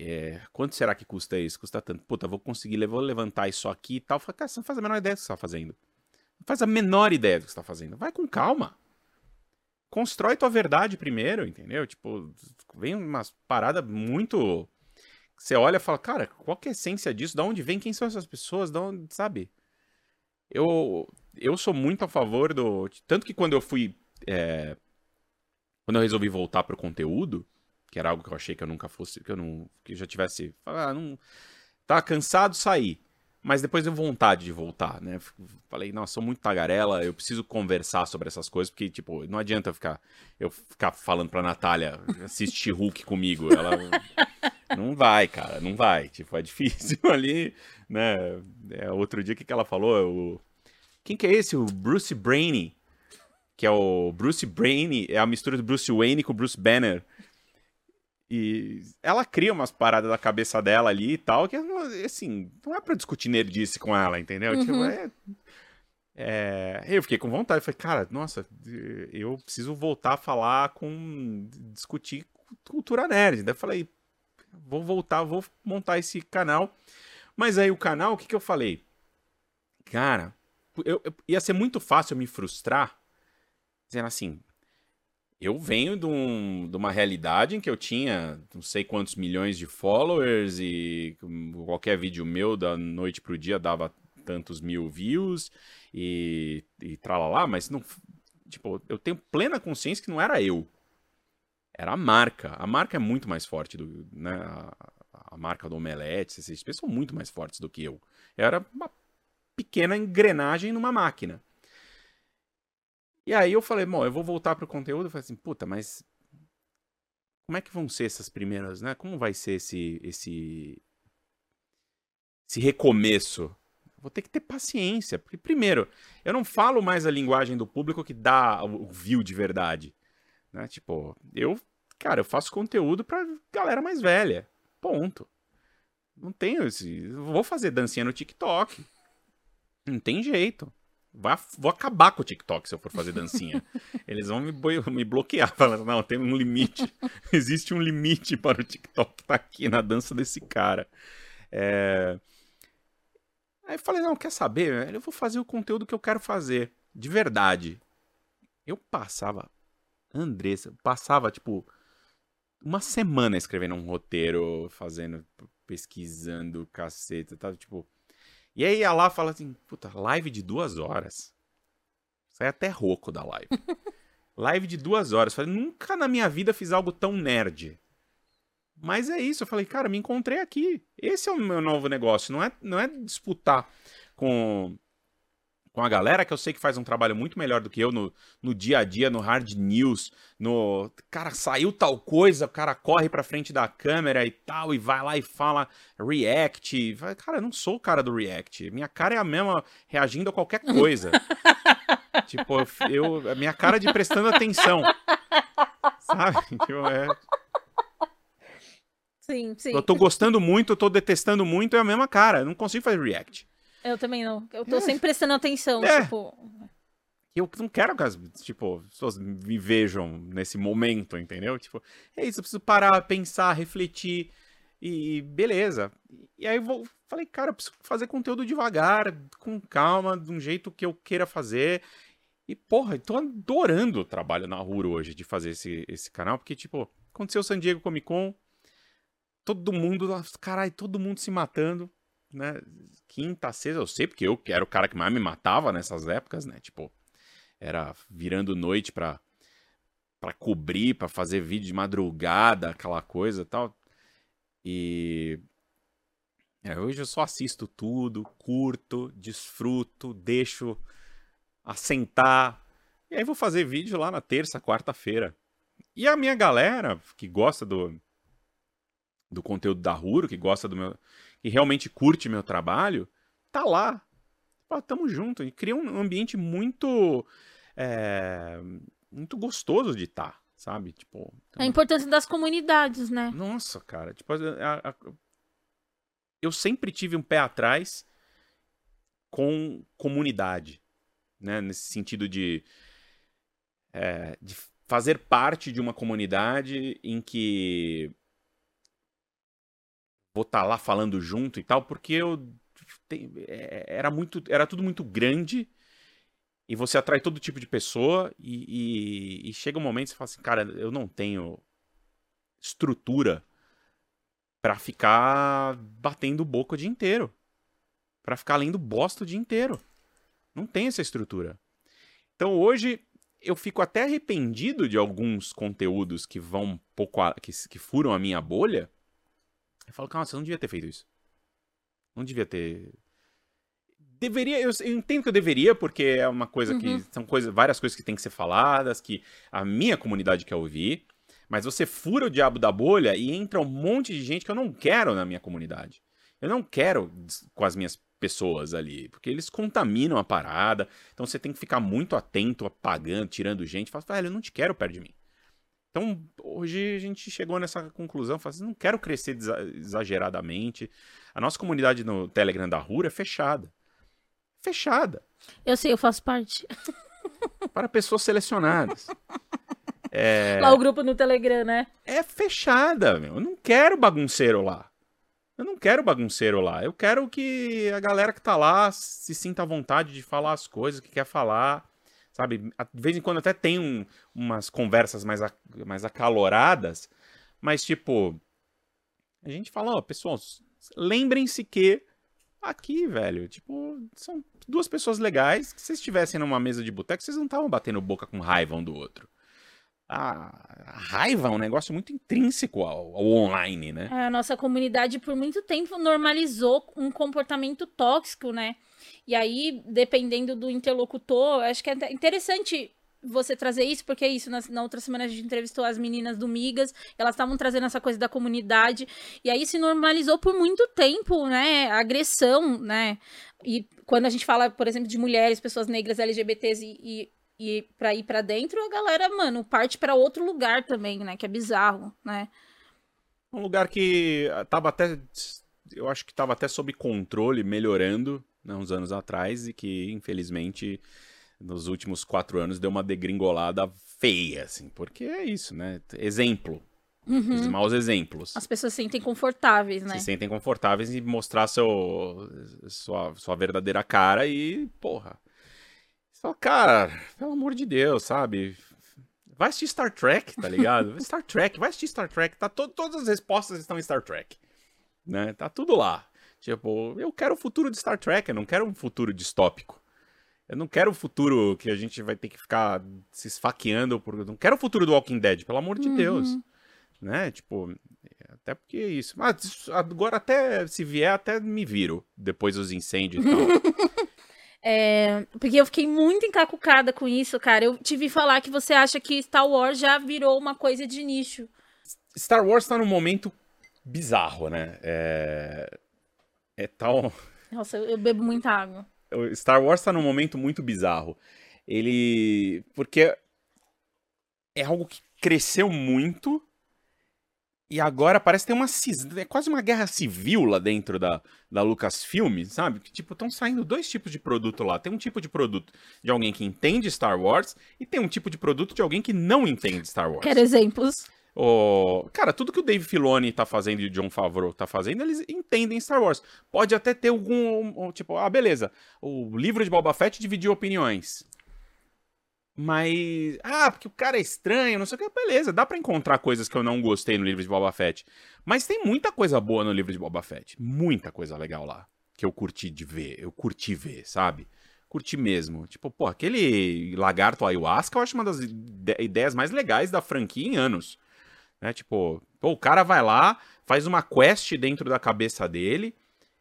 É, quanto será que custa isso? Custa tanto. Puta, vou conseguir vou levantar isso aqui e tal. Fala, cara, você não faz a menor ideia do que você está fazendo. Não faz a menor ideia do que você está fazendo. Vai com calma. Constrói tua verdade primeiro, entendeu? Tipo, vem umas paradas muito. Você olha e fala, cara, qual é a essência disso? Da onde vem? Quem são essas pessoas? Da onde, sabe? Eu, eu sou muito a favor do. Tanto que quando eu fui. É... Quando eu resolvi voltar pro conteúdo, que era algo que eu achei que eu nunca fosse, que eu não, que eu já tivesse, ah, não, tava cansado, sair. Mas depois deu vontade de voltar, né? Falei, nossa, sou muito tagarela, eu preciso conversar sobre essas coisas, porque, tipo, não adianta eu ficar, eu ficar falando pra Natália assistir Hulk comigo. Ela. Não vai, cara, não vai. Tipo, é difícil [LAUGHS] ali, né? É, outro dia, o que, que ela falou? O... Quem que é esse? O Bruce Brainy. Que é o Bruce Brainy, é a mistura do Bruce Wayne com o Bruce Banner. E ela cria umas paradas da cabeça dela ali e tal, que assim, não é pra discutir nerdice com ela, entendeu? Tipo, uhum. Tipo, é, é, eu fiquei com vontade, falei, cara, nossa, eu preciso voltar a falar com. discutir cultura nerd. Daí eu falei, vou voltar, vou montar esse canal. Mas aí o canal, o que, que eu falei? Cara, eu, eu, ia ser muito fácil me frustrar, dizendo assim, eu venho de, um, de, uma realidade em que eu tinha não sei quantos milhões de followers e qualquer vídeo meu da noite pro dia dava tantos mil views e, e tralalá, mas não. Tipo, eu tenho plena consciência que não era eu. Era a marca. A marca é muito mais forte do. Né, a, a marca do Omelete, esses são muito mais fortes do que eu. Eu era uma pequena engrenagem numa máquina. E aí eu falei, bom, eu vou voltar pro conteúdo. Eu falei assim, puta, mas como é que vão ser essas primeiras, né? Como vai ser esse esse esse recomeço? Vou ter que ter paciência, porque primeiro, eu não falo mais a linguagem do público que dá o view de verdade, né? Tipo, eu, cara, eu faço conteúdo pra galera mais velha. Ponto. Não tenho esse, vou fazer dancinha no TikTok. Não tem jeito. Vou acabar com o TikTok se eu for fazer dancinha. [LAUGHS] Eles vão me, me bloquear, falando, não, tem um limite. [LAUGHS] Existe um limite para o TikTok tá aqui na dança desse cara. É... Aí eu falei, não, quer saber? Eu vou fazer o conteúdo que eu quero fazer. De verdade. Eu passava. Andressa, passava, tipo, uma semana escrevendo um roteiro, fazendo, pesquisando, caceta, tava, tipo e aí ia lá e fala assim, puta, live de duas horas. Sai até rouco da live. [LAUGHS] live de duas horas. Falei, nunca na minha vida fiz algo tão nerd. Mas é isso, eu falei, cara, me encontrei aqui. Esse é o meu novo negócio. Não é, não é disputar com com a galera que eu sei que faz um trabalho muito melhor do que eu no, no dia a dia, no hard news, no. Cara, saiu tal coisa, o cara corre pra frente da câmera e tal, e vai lá e fala react. Cara, eu não sou o cara do react. Minha cara é a mesma reagindo a qualquer coisa. [LAUGHS] tipo, eu, a minha cara de prestando atenção. Sabe? [LAUGHS] Tipo, é. Sim, sim. Eu tô gostando muito, eu tô detestando muito, é a mesma cara. Eu não consigo fazer react. Eu também não. Eu tô é. sempre prestando atenção, é. tipo. Eu não quero que as tipo, pessoas me vejam nesse momento, entendeu? Tipo, é isso, eu preciso parar, pensar, refletir e beleza. E aí eu vou, falei, cara, eu preciso fazer conteúdo devagar, com calma, de um jeito que eu queira fazer. E, porra, eu tô adorando o trabalho na Huro hoje de fazer esse, esse canal, porque, tipo, aconteceu o San Diego Comic Con, todo mundo, caralho, todo mundo se matando né? Quinta, sexta, eu sei, porque eu era o cara que mais me matava nessas épocas, né? Tipo, era virando noite pra, pra cobrir, pra fazer vídeo de madrugada, aquela coisa e tal. E. É, hoje eu só assisto tudo, curto, desfruto, deixo assentar. E aí vou fazer vídeo lá na terça, quarta-feira. E a minha galera que gosta do, do conteúdo da Ruro, que gosta do meu. Que realmente curte meu trabalho, tá lá. Pô, tamo junto. E cria um ambiente muito. É, muito gostoso de estar, tá, sabe? Tipo. A importância das comunidades, né? Nossa, cara. Tipo, a, a, eu sempre tive um pé atrás com comunidade, né? Nesse sentido de, é, de fazer parte de uma comunidade em que vou estar tá lá falando junto e tal, porque eu é, era muito, era tudo muito grande e você atrai todo tipo de pessoa e, e, e chega um momento que você fala assim, cara, eu não tenho estrutura para ficar batendo boca o dia inteiro, para ficar lendo bosta o dia inteiro. Não tem essa estrutura. Então hoje eu fico até arrependido de alguns conteúdos que vão um pouco a, que, que furam a minha bolha. Falo, calma, você não devia ter feito isso. Não devia ter. Deveria, eu, eu entendo que eu deveria, porque é uma coisa uhum. que. São coisas, várias coisas que tem que ser faladas, que a minha comunidade quer ouvir. Mas você fura o diabo da bolha e entra um monte de gente que eu não quero na minha comunidade. Eu não quero com as minhas pessoas ali, porque eles contaminam a parada. Então você tem que ficar muito atento, apagando, tirando gente. Fala, velho, eu não te quero perto de mim. Então, hoje a gente chegou nessa conclusão, fala assim, não quero crescer exageradamente. A nossa comunidade no Telegram da Rura é fechada. Fechada. Eu sei, eu faço parte. [LAUGHS] Para pessoas selecionadas. É... Lá o grupo no Telegram, né? É fechada, meu. Eu não quero bagunceiro lá. Eu não quero bagunceiro lá. Eu quero que a galera que tá lá se sinta à vontade de falar as coisas que quer falar. Sabe? De vez em quando até tem um, umas conversas mais, mais acaloradas. Mas, tipo. A gente fala, ó, pessoal, lembrem-se que aqui, velho, tipo, são duas pessoas legais que se estivessem numa mesa de boteco, vocês não estavam batendo boca com raiva um do outro a, raiva é um negócio muito intrínseco ao, ao, online, né? É, a nossa comunidade por muito tempo normalizou um comportamento tóxico, né? E aí, dependendo do interlocutor, acho que é interessante você trazer isso, porque é isso, na, na, outra semana a gente entrevistou as meninas do Migas, elas estavam trazendo essa coisa da comunidade, e aí se normalizou por muito tempo, né, a agressão, né, e quando a gente fala, por exemplo, de mulheres, pessoas negras, LGBTs e, e e para ir para dentro, a galera, mano, parte para outro lugar também, né? Que é bizarro, né? Um lugar que tava até. Eu acho que tava até sob controle, melhorando, né, uns anos atrás, e que, infelizmente, nos últimos quatro anos deu uma degringolada feia, assim, porque é isso, né? Exemplo. Uhum. Os maus exemplos. As pessoas se sentem confortáveis, né? Se sentem confortáveis em mostrar seu, sua, sua verdadeira cara e, porra, só, cara, pelo amor de Deus, sabe? Vai assistir Star Trek, tá ligado? [LAUGHS] Star Trek, vai assistir Star Trek. Tá to todas as respostas estão em Star Trek. Né? Tá tudo lá. Tipo, eu quero o futuro de Star Trek, eu não quero um futuro distópico. Eu não quero o futuro que a gente vai ter que ficar se esfaqueando por. Eu não quero o futuro do Walking Dead, pelo amor de uhum. Deus. Né? Tipo, até porque é isso. Mas agora até, se vier, até me viro. Depois dos incêndios e tal. [LAUGHS] É, porque eu fiquei muito encacucada com isso, cara. Eu tive falar que você acha que Star Wars já virou uma coisa de nicho. Star Wars tá num momento bizarro, né? É, é tal. Nossa, eu, eu bebo muita água. Star Wars tá num momento muito bizarro. Ele. Porque é algo que cresceu muito e agora parece ter uma é quase uma guerra civil lá dentro da, da Lucasfilm, sabe? Que tipo, estão saindo dois tipos de produto lá. Tem um tipo de produto de alguém que entende Star Wars e tem um tipo de produto de alguém que não entende Star Wars. Quero exemplos. O... Cara, tudo que o Dave Filoni tá fazendo e o John Favreau tá fazendo, eles entendem Star Wars. Pode até ter algum. Tipo, ah, beleza. O livro de Boba Fett dividiu opiniões. Mas. Ah, porque o cara é estranho, não sei o que. Beleza, dá para encontrar coisas que eu não gostei no livro de Boba Fett. Mas tem muita coisa boa no livro de Boba Fett. Muita coisa legal lá. Que eu curti de ver. Eu curti ver, sabe? Curti mesmo. Tipo, pô, aquele lagarto ayahuasca eu acho uma das ideias mais legais da franquia em anos. Né? Tipo, pô, o cara vai lá, faz uma quest dentro da cabeça dele.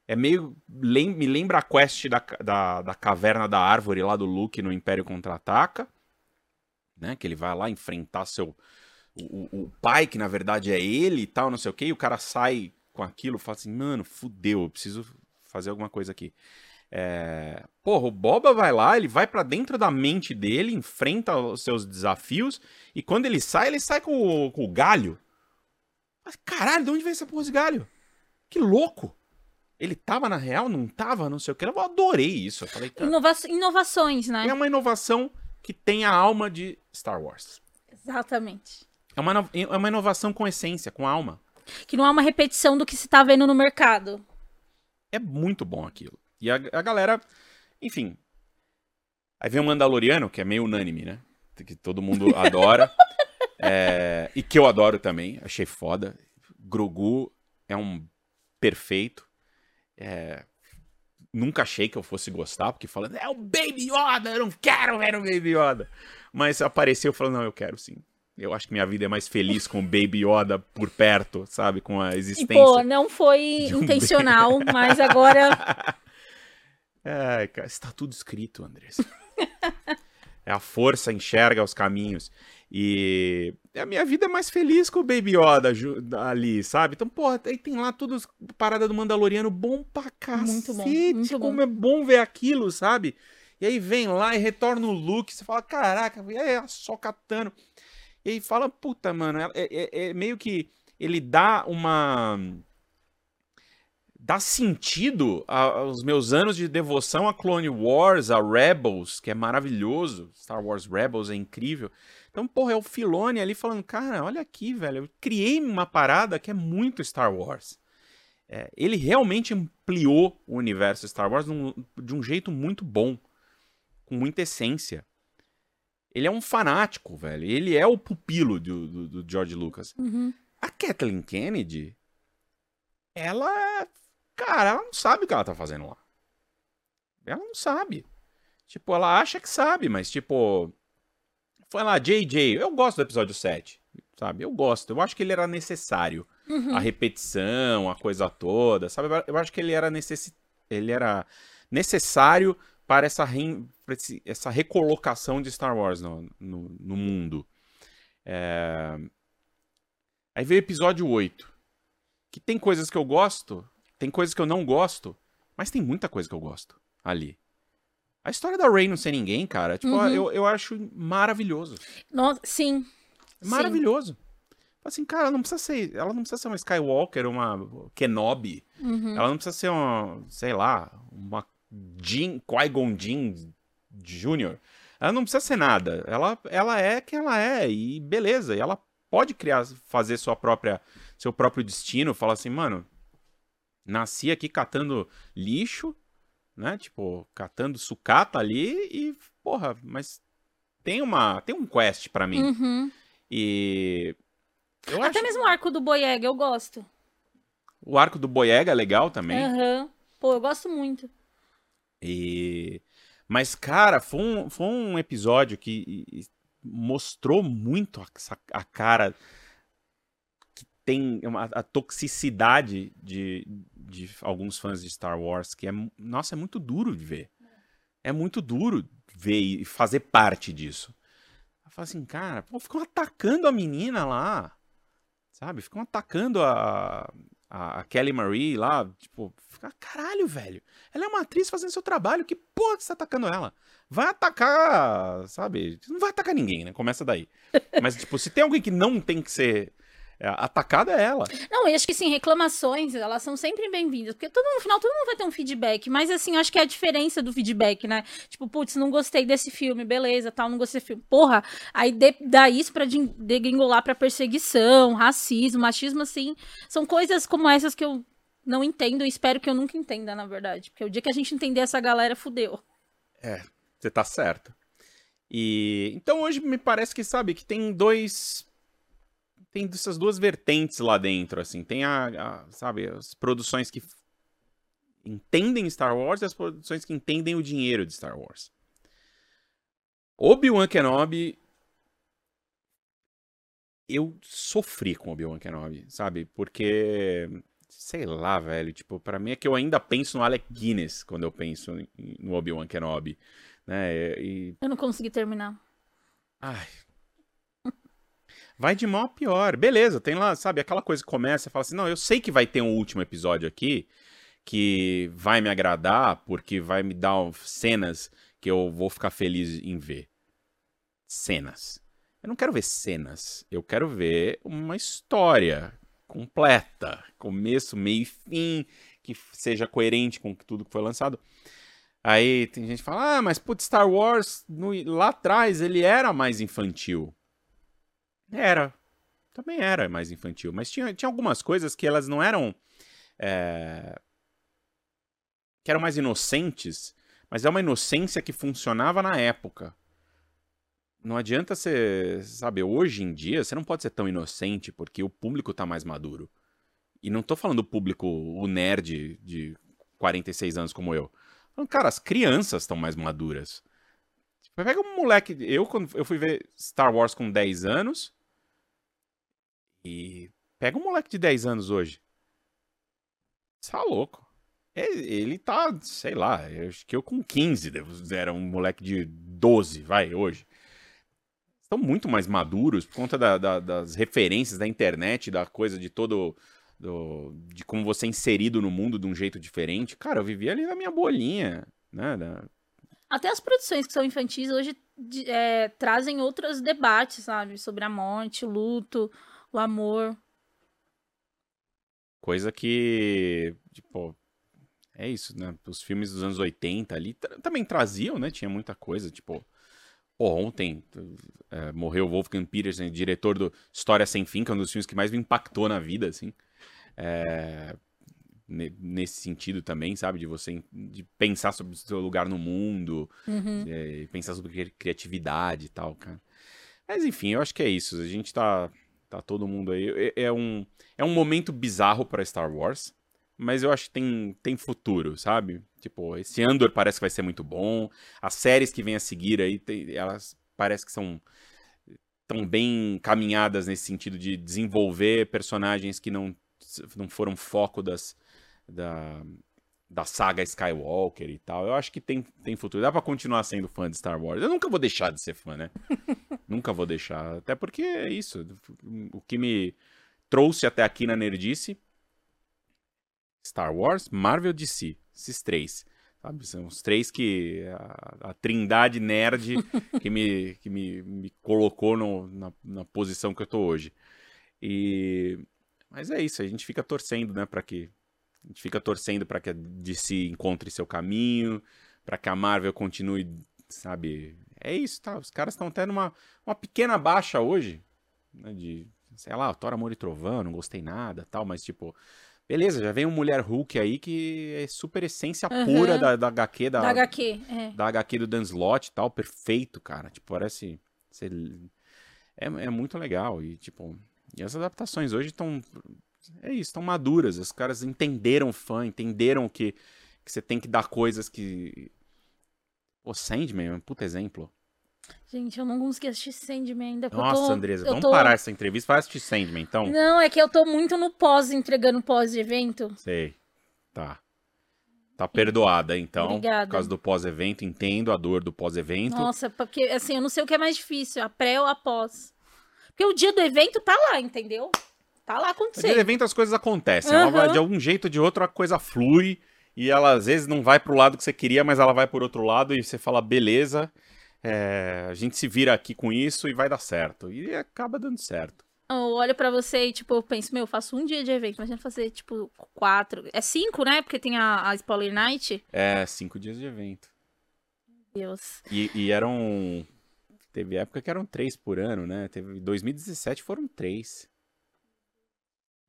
É meio. me lembra a quest da, da, da caverna da árvore lá do Luke no Império Contra-Ataca né? Que ele vai lá enfrentar seu o, o pai, que na verdade é ele e tal, não sei o que, e o cara sai com aquilo, fala assim, mano, fudeu, eu preciso fazer alguma coisa aqui. É... Porra, o Boba vai lá, ele vai para dentro da mente dele, enfrenta os seus desafios, e quando ele sai, ele sai com o, com o galho. Mas, caralho, de onde veio essa porra de galho? Que louco! Ele tava na real, não tava, não sei o que. Eu adorei isso. Eu falei, Inova inovações, né? É uma inovação que tem a alma de Star Wars. Exatamente. É uma, é uma inovação com essência, com alma. Que não é uma repetição do que se tá vendo no mercado. É muito bom aquilo. E a, a galera, enfim. Aí vem o Mandaloriano, que é meio unânime, né? Que todo mundo [LAUGHS] adora. é, e que eu adoro também. Achei foda. Grogu é um perfeito. É, nunca achei que eu fosse gostar, porque falando, é o Baby Yoda, eu não quero ver o Baby Yoda. Mas apareceu falando, não, eu quero sim. Eu acho que minha vida é mais feliz com o Baby Yoda por perto, sabe? Com a existência. E, pô, não foi um intencional, [LAUGHS] mas agora. [LAUGHS] Ai, cara, está tudo escrito, Andressa. [LAUGHS] é a força enxerga os caminhos. E a minha vida é mais feliz com o Baby Yoda ali, sabe? Então, porra, aí tem lá tudo parada do Mandaloriano bom pra cacete. Muito bom. Muito como bom. é bom ver aquilo, sabe? E aí vem lá e retorna o Luke, você fala, caraca, é só catando. E aí fala, puta, mano, é, é, é meio que ele dá uma dá sentido aos meus anos de devoção a Clone Wars, a Rebels, que é maravilhoso. Star Wars Rebels é incrível. Então, porra, é o Filone ali falando, cara, olha aqui, velho, eu criei uma parada que é muito Star Wars. É, ele realmente ampliou o universo Star Wars num, de um jeito muito bom, com muita essência. Ele é um fanático, velho. Ele é o pupilo do, do, do George Lucas. Uhum. A Kathleen Kennedy, ela Cara, ela não sabe o que ela tá fazendo lá. Ela não sabe. Tipo, ela acha que sabe, mas tipo. Foi lá, JJ. Eu gosto do episódio 7. Sabe? Eu gosto. Eu acho que ele era necessário. Uhum. A repetição, a coisa toda. Sabe? Eu acho que ele era, necess... ele era necessário para essa, re... essa recolocação de Star Wars no, no, no mundo. É... Aí veio o episódio 8. Que tem coisas que eu gosto, tem coisas que eu não gosto, mas tem muita coisa que eu gosto ali. A história da Rey não ser ninguém, cara, tipo, uhum. eu, eu acho maravilhoso. Nossa, sim. maravilhoso. Sim. Assim, cara, ela não precisa ser, ela não precisa ser uma Skywalker, uma Kenobi. Uhum. Ela não precisa ser uma, sei lá, uma Jin, Qui-Gon Jinn Jr. Ela não precisa ser nada. Ela, ela é quem ela é e beleza. E ela pode criar, fazer sua própria, seu próprio destino. Falar assim, mano, nasci aqui catando lixo, né? Tipo, catando sucata ali e, porra, mas tem uma, tem um quest para mim. Uhum. E eu Até acho... mesmo o arco do Boyega eu gosto. O arco do Boyega é legal também. Uhum. Pô, eu gosto muito. E mas cara, foi um, foi um episódio que mostrou muito a, a cara tem uma, a toxicidade de, de alguns fãs de Star Wars, que é, nossa, é muito duro de ver. É muito duro ver e fazer parte disso. Eu falo assim, cara, pô, ficam atacando a menina lá, sabe? Ficam atacando a, a, a, Kelly Marie lá, tipo, fica, caralho, velho. Ela é uma atriz fazendo seu trabalho, que porra que você tá atacando ela? Vai atacar, sabe? Não vai atacar ninguém, né? Começa daí. [LAUGHS] Mas, tipo, se tem alguém que não tem que ser atacada é ela. Não, eu acho que sim, reclamações, elas são sempre bem-vindas, porque todo, no final todo mundo vai ter um feedback, mas assim, eu acho que é a diferença do feedback, né? Tipo, putz, não gostei desse filme, beleza, tal, não gostei desse filme. Porra, aí de, dá isso pra degringolar pra perseguição, racismo, machismo, assim, são coisas como essas que eu não entendo e espero que eu nunca entenda, na verdade, porque o dia que a gente entender essa galera, fudeu. É, você tá certo. E então hoje me parece que, sabe, que tem dois tem essas duas vertentes lá dentro, assim. Tem a, a, sabe, as produções que entendem Star Wars e as produções que entendem o dinheiro de Star Wars. Obi-Wan Kenobi eu sofri com Obi-Wan Kenobi, sabe? Porque sei lá, velho, tipo, para mim é que eu ainda penso no Alec Guinness quando eu penso no Obi-Wan Kenobi, né? E... Eu não consegui terminar. Ai, Vai de mal a pior. Beleza, tem lá, sabe, aquela coisa que começa e fala assim: não, eu sei que vai ter um último episódio aqui que vai me agradar, porque vai me dar cenas que eu vou ficar feliz em ver. Cenas. Eu não quero ver cenas. Eu quero ver uma história completa, começo, meio e fim, que seja coerente com tudo que foi lançado. Aí tem gente que fala, ah, mas putz, Star Wars no, lá atrás ele era mais infantil. Era. Também era mais infantil. Mas tinha, tinha algumas coisas que elas não eram. É... que eram mais inocentes, mas é uma inocência que funcionava na época. Não adianta você, sabe, hoje em dia você não pode ser tão inocente porque o público tá mais maduro. E não tô falando o público, o nerd de 46 anos como eu. Cara, as crianças estão mais maduras. Tipo, pega um moleque. Eu, quando eu fui ver Star Wars com 10 anos. E. Pega um moleque de 10 anos hoje. Tá louco. Ele tá, sei lá, acho que eu com 15 era um moleque de 12, vai, hoje. Estão muito mais maduros por conta da, da, das referências da internet, da coisa de todo do, de como você é inserido no mundo de um jeito diferente. Cara, eu vivia ali na minha bolinha, né? Da... Até as produções que são infantis hoje é, trazem outros debates, sabe? Sobre a morte, o luto, o amor. Coisa que, tipo, é isso, né? Os filmes dos anos 80 ali também traziam, né? Tinha muita coisa, tipo... Pô, ontem é, morreu Wolfgang Petersen, diretor do História Sem Fim, que é um dos filmes que mais me impactou na vida, assim. É, nesse sentido também, sabe? De você de pensar sobre o seu lugar no mundo, uhum. é, pensar sobre criatividade e tal, cara. Mas enfim, eu acho que é isso. A gente tá, tá todo mundo aí. É, é um, é um momento bizarro para Star Wars, mas eu acho que tem, tem futuro, sabe? Tipo, esse Andor parece que vai ser muito bom. As séries que vêm a seguir aí, tem, elas parece que são tão bem caminhadas nesse sentido de desenvolver personagens que não não foram foco das, da, da saga Skywalker e tal. Eu acho que tem, tem futuro. Dá pra continuar sendo fã de Star Wars. Eu nunca vou deixar de ser fã, né? [LAUGHS] nunca vou deixar. Até porque é isso. O que me trouxe até aqui na Nerdice. Star Wars, Marvel DC. Esses três. Sabe? São os três que. A, a trindade nerd [LAUGHS] que, me, que me, me colocou no, na, na posição que eu tô hoje. E mas é isso, a gente fica torcendo, né, para que a gente fica torcendo para que a DC encontre seu caminho, para que a Marvel continue, sabe? É isso, tá? Os caras estão tendo uma, uma pequena baixa hoje, né, de, sei lá, Thor, Amor e Trovão, não gostei nada, tal, mas tipo, beleza, já vem um Mulher Hulk aí que é super essência uhum. pura da, da HQ, da, da HQ, é. da HQ do Dan Slott e tal, perfeito, cara, tipo, parece ser, é, é muito legal e tipo, e as adaptações hoje estão. É isso, estão maduras. Os caras entenderam fã, entenderam que, que você tem que dar coisas que. O Sandman é um puta exemplo. Gente, eu não consegui assistir Sandman ainda. Nossa, tô, Andresa, vamos tô... parar essa entrevista. Vai assistir Sandman, então. Não, é que eu tô muito no pós, entregando pós de evento. Sei. Tá. Tá perdoada, então. Obrigada. Por causa do pós-evento, entendo a dor do pós-evento. Nossa, porque assim, eu não sei o que é mais difícil, a pré ou a pós. Porque o dia do evento tá lá, entendeu? Tá lá acontecendo. No evento as coisas acontecem. Uhum. de algum jeito ou de outro a coisa flui. E ela às vezes não vai pro lado que você queria, mas ela vai por outro lado e você fala, beleza, é, a gente se vira aqui com isso e vai dar certo. E acaba dando certo. Eu olho para você e, tipo, eu penso, meu, eu faço um dia de evento, imagina fazer, tipo, quatro. É cinco, né? Porque tem a, a Spoiler Night. É, cinco dias de evento. Deus. E, e eram Teve época que eram três por ano, né? Teve 2017 foram três.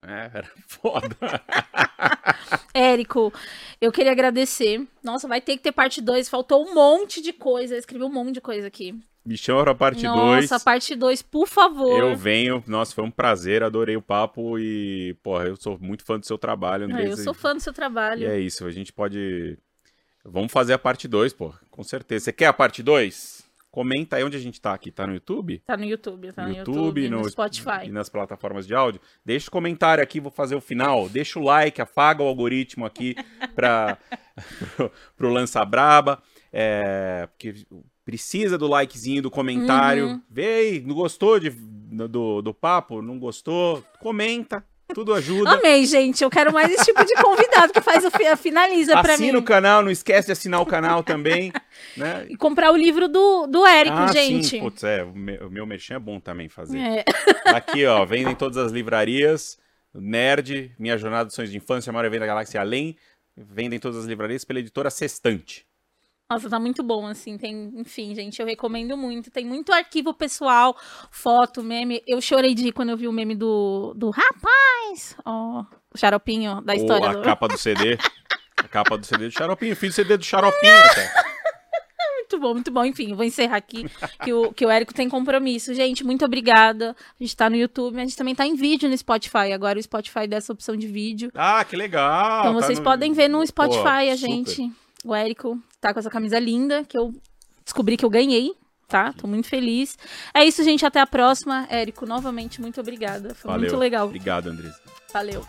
É, era [LAUGHS] foda. Érico, eu queria agradecer. Nossa, vai ter que ter parte 2. Faltou um monte de coisa. Eu escrevi um monte de coisa aqui. Me chama pra parte 2. Nossa, parte 2, por favor. Eu venho. Nossa, foi um prazer. Adorei o papo. E, porra, eu sou muito fã do seu trabalho. Ah, eu sou fã do seu trabalho. E é isso. A gente pode. Vamos fazer a parte 2, pô. Com certeza. Você quer a parte 2? Comenta aí onde a gente tá aqui. Tá no YouTube? Tá no YouTube, tá no YouTube, YouTube no, no, Spotify. E nas plataformas de áudio. Deixa o comentário aqui, vou fazer o final. Deixa o like, afaga o algoritmo aqui para pro, [LAUGHS] pro Lança Braba. É, porque precisa do likezinho, do comentário. Uhum. Vê aí, não gostou de do, do papo? Não gostou? Comenta. Tudo ajuda. Amei, gente. Eu quero mais esse tipo de convidado que faz o fi- finaliza pra mim. Assina o canal, não esquece de assinar o canal também. [LAUGHS] né? E comprar o livro do, do Érico, ah, gente. Sim, putz, é, o meu, meu merchan é bom também fazer. É. [LAUGHS] Aqui, ó, vendem todas as livrarias. Nerd, Minha Jornada dos Sonhos de Infância, Maior Evento da Galáxia Além. Vendem todas as livrarias pela editora Sextante. Nossa, tá muito bom, assim, tem, enfim, gente, eu recomendo muito, tem muito arquivo pessoal, foto, meme, eu chorei de quando eu vi o meme do, do rapaz, ó, o xaropinho da Ou história a do... capa do CD. [LAUGHS] A capa do CD do Xaropinho. Fiz CD do Xaropinho até. Muito bom, muito bom, enfim, vou encerrar aqui, que o, que o Érico tem compromisso. Gente, muito obrigada, a gente tá no YouTube, mas a gente também tá em vídeo no Spotify, agora o Spotify dá essa opção de vídeo, Ah, que legal. então tá vocês no- podem ver no Pô, Spotify a super. O Érico tá com essa camisa linda, que eu descobri que eu ganhei, tá? Tô muito feliz. É isso, gente. Até a próxima. Érico, novamente, muito obrigada. Foi Valeu. muito legal. Obrigado, Andrés. Valeu.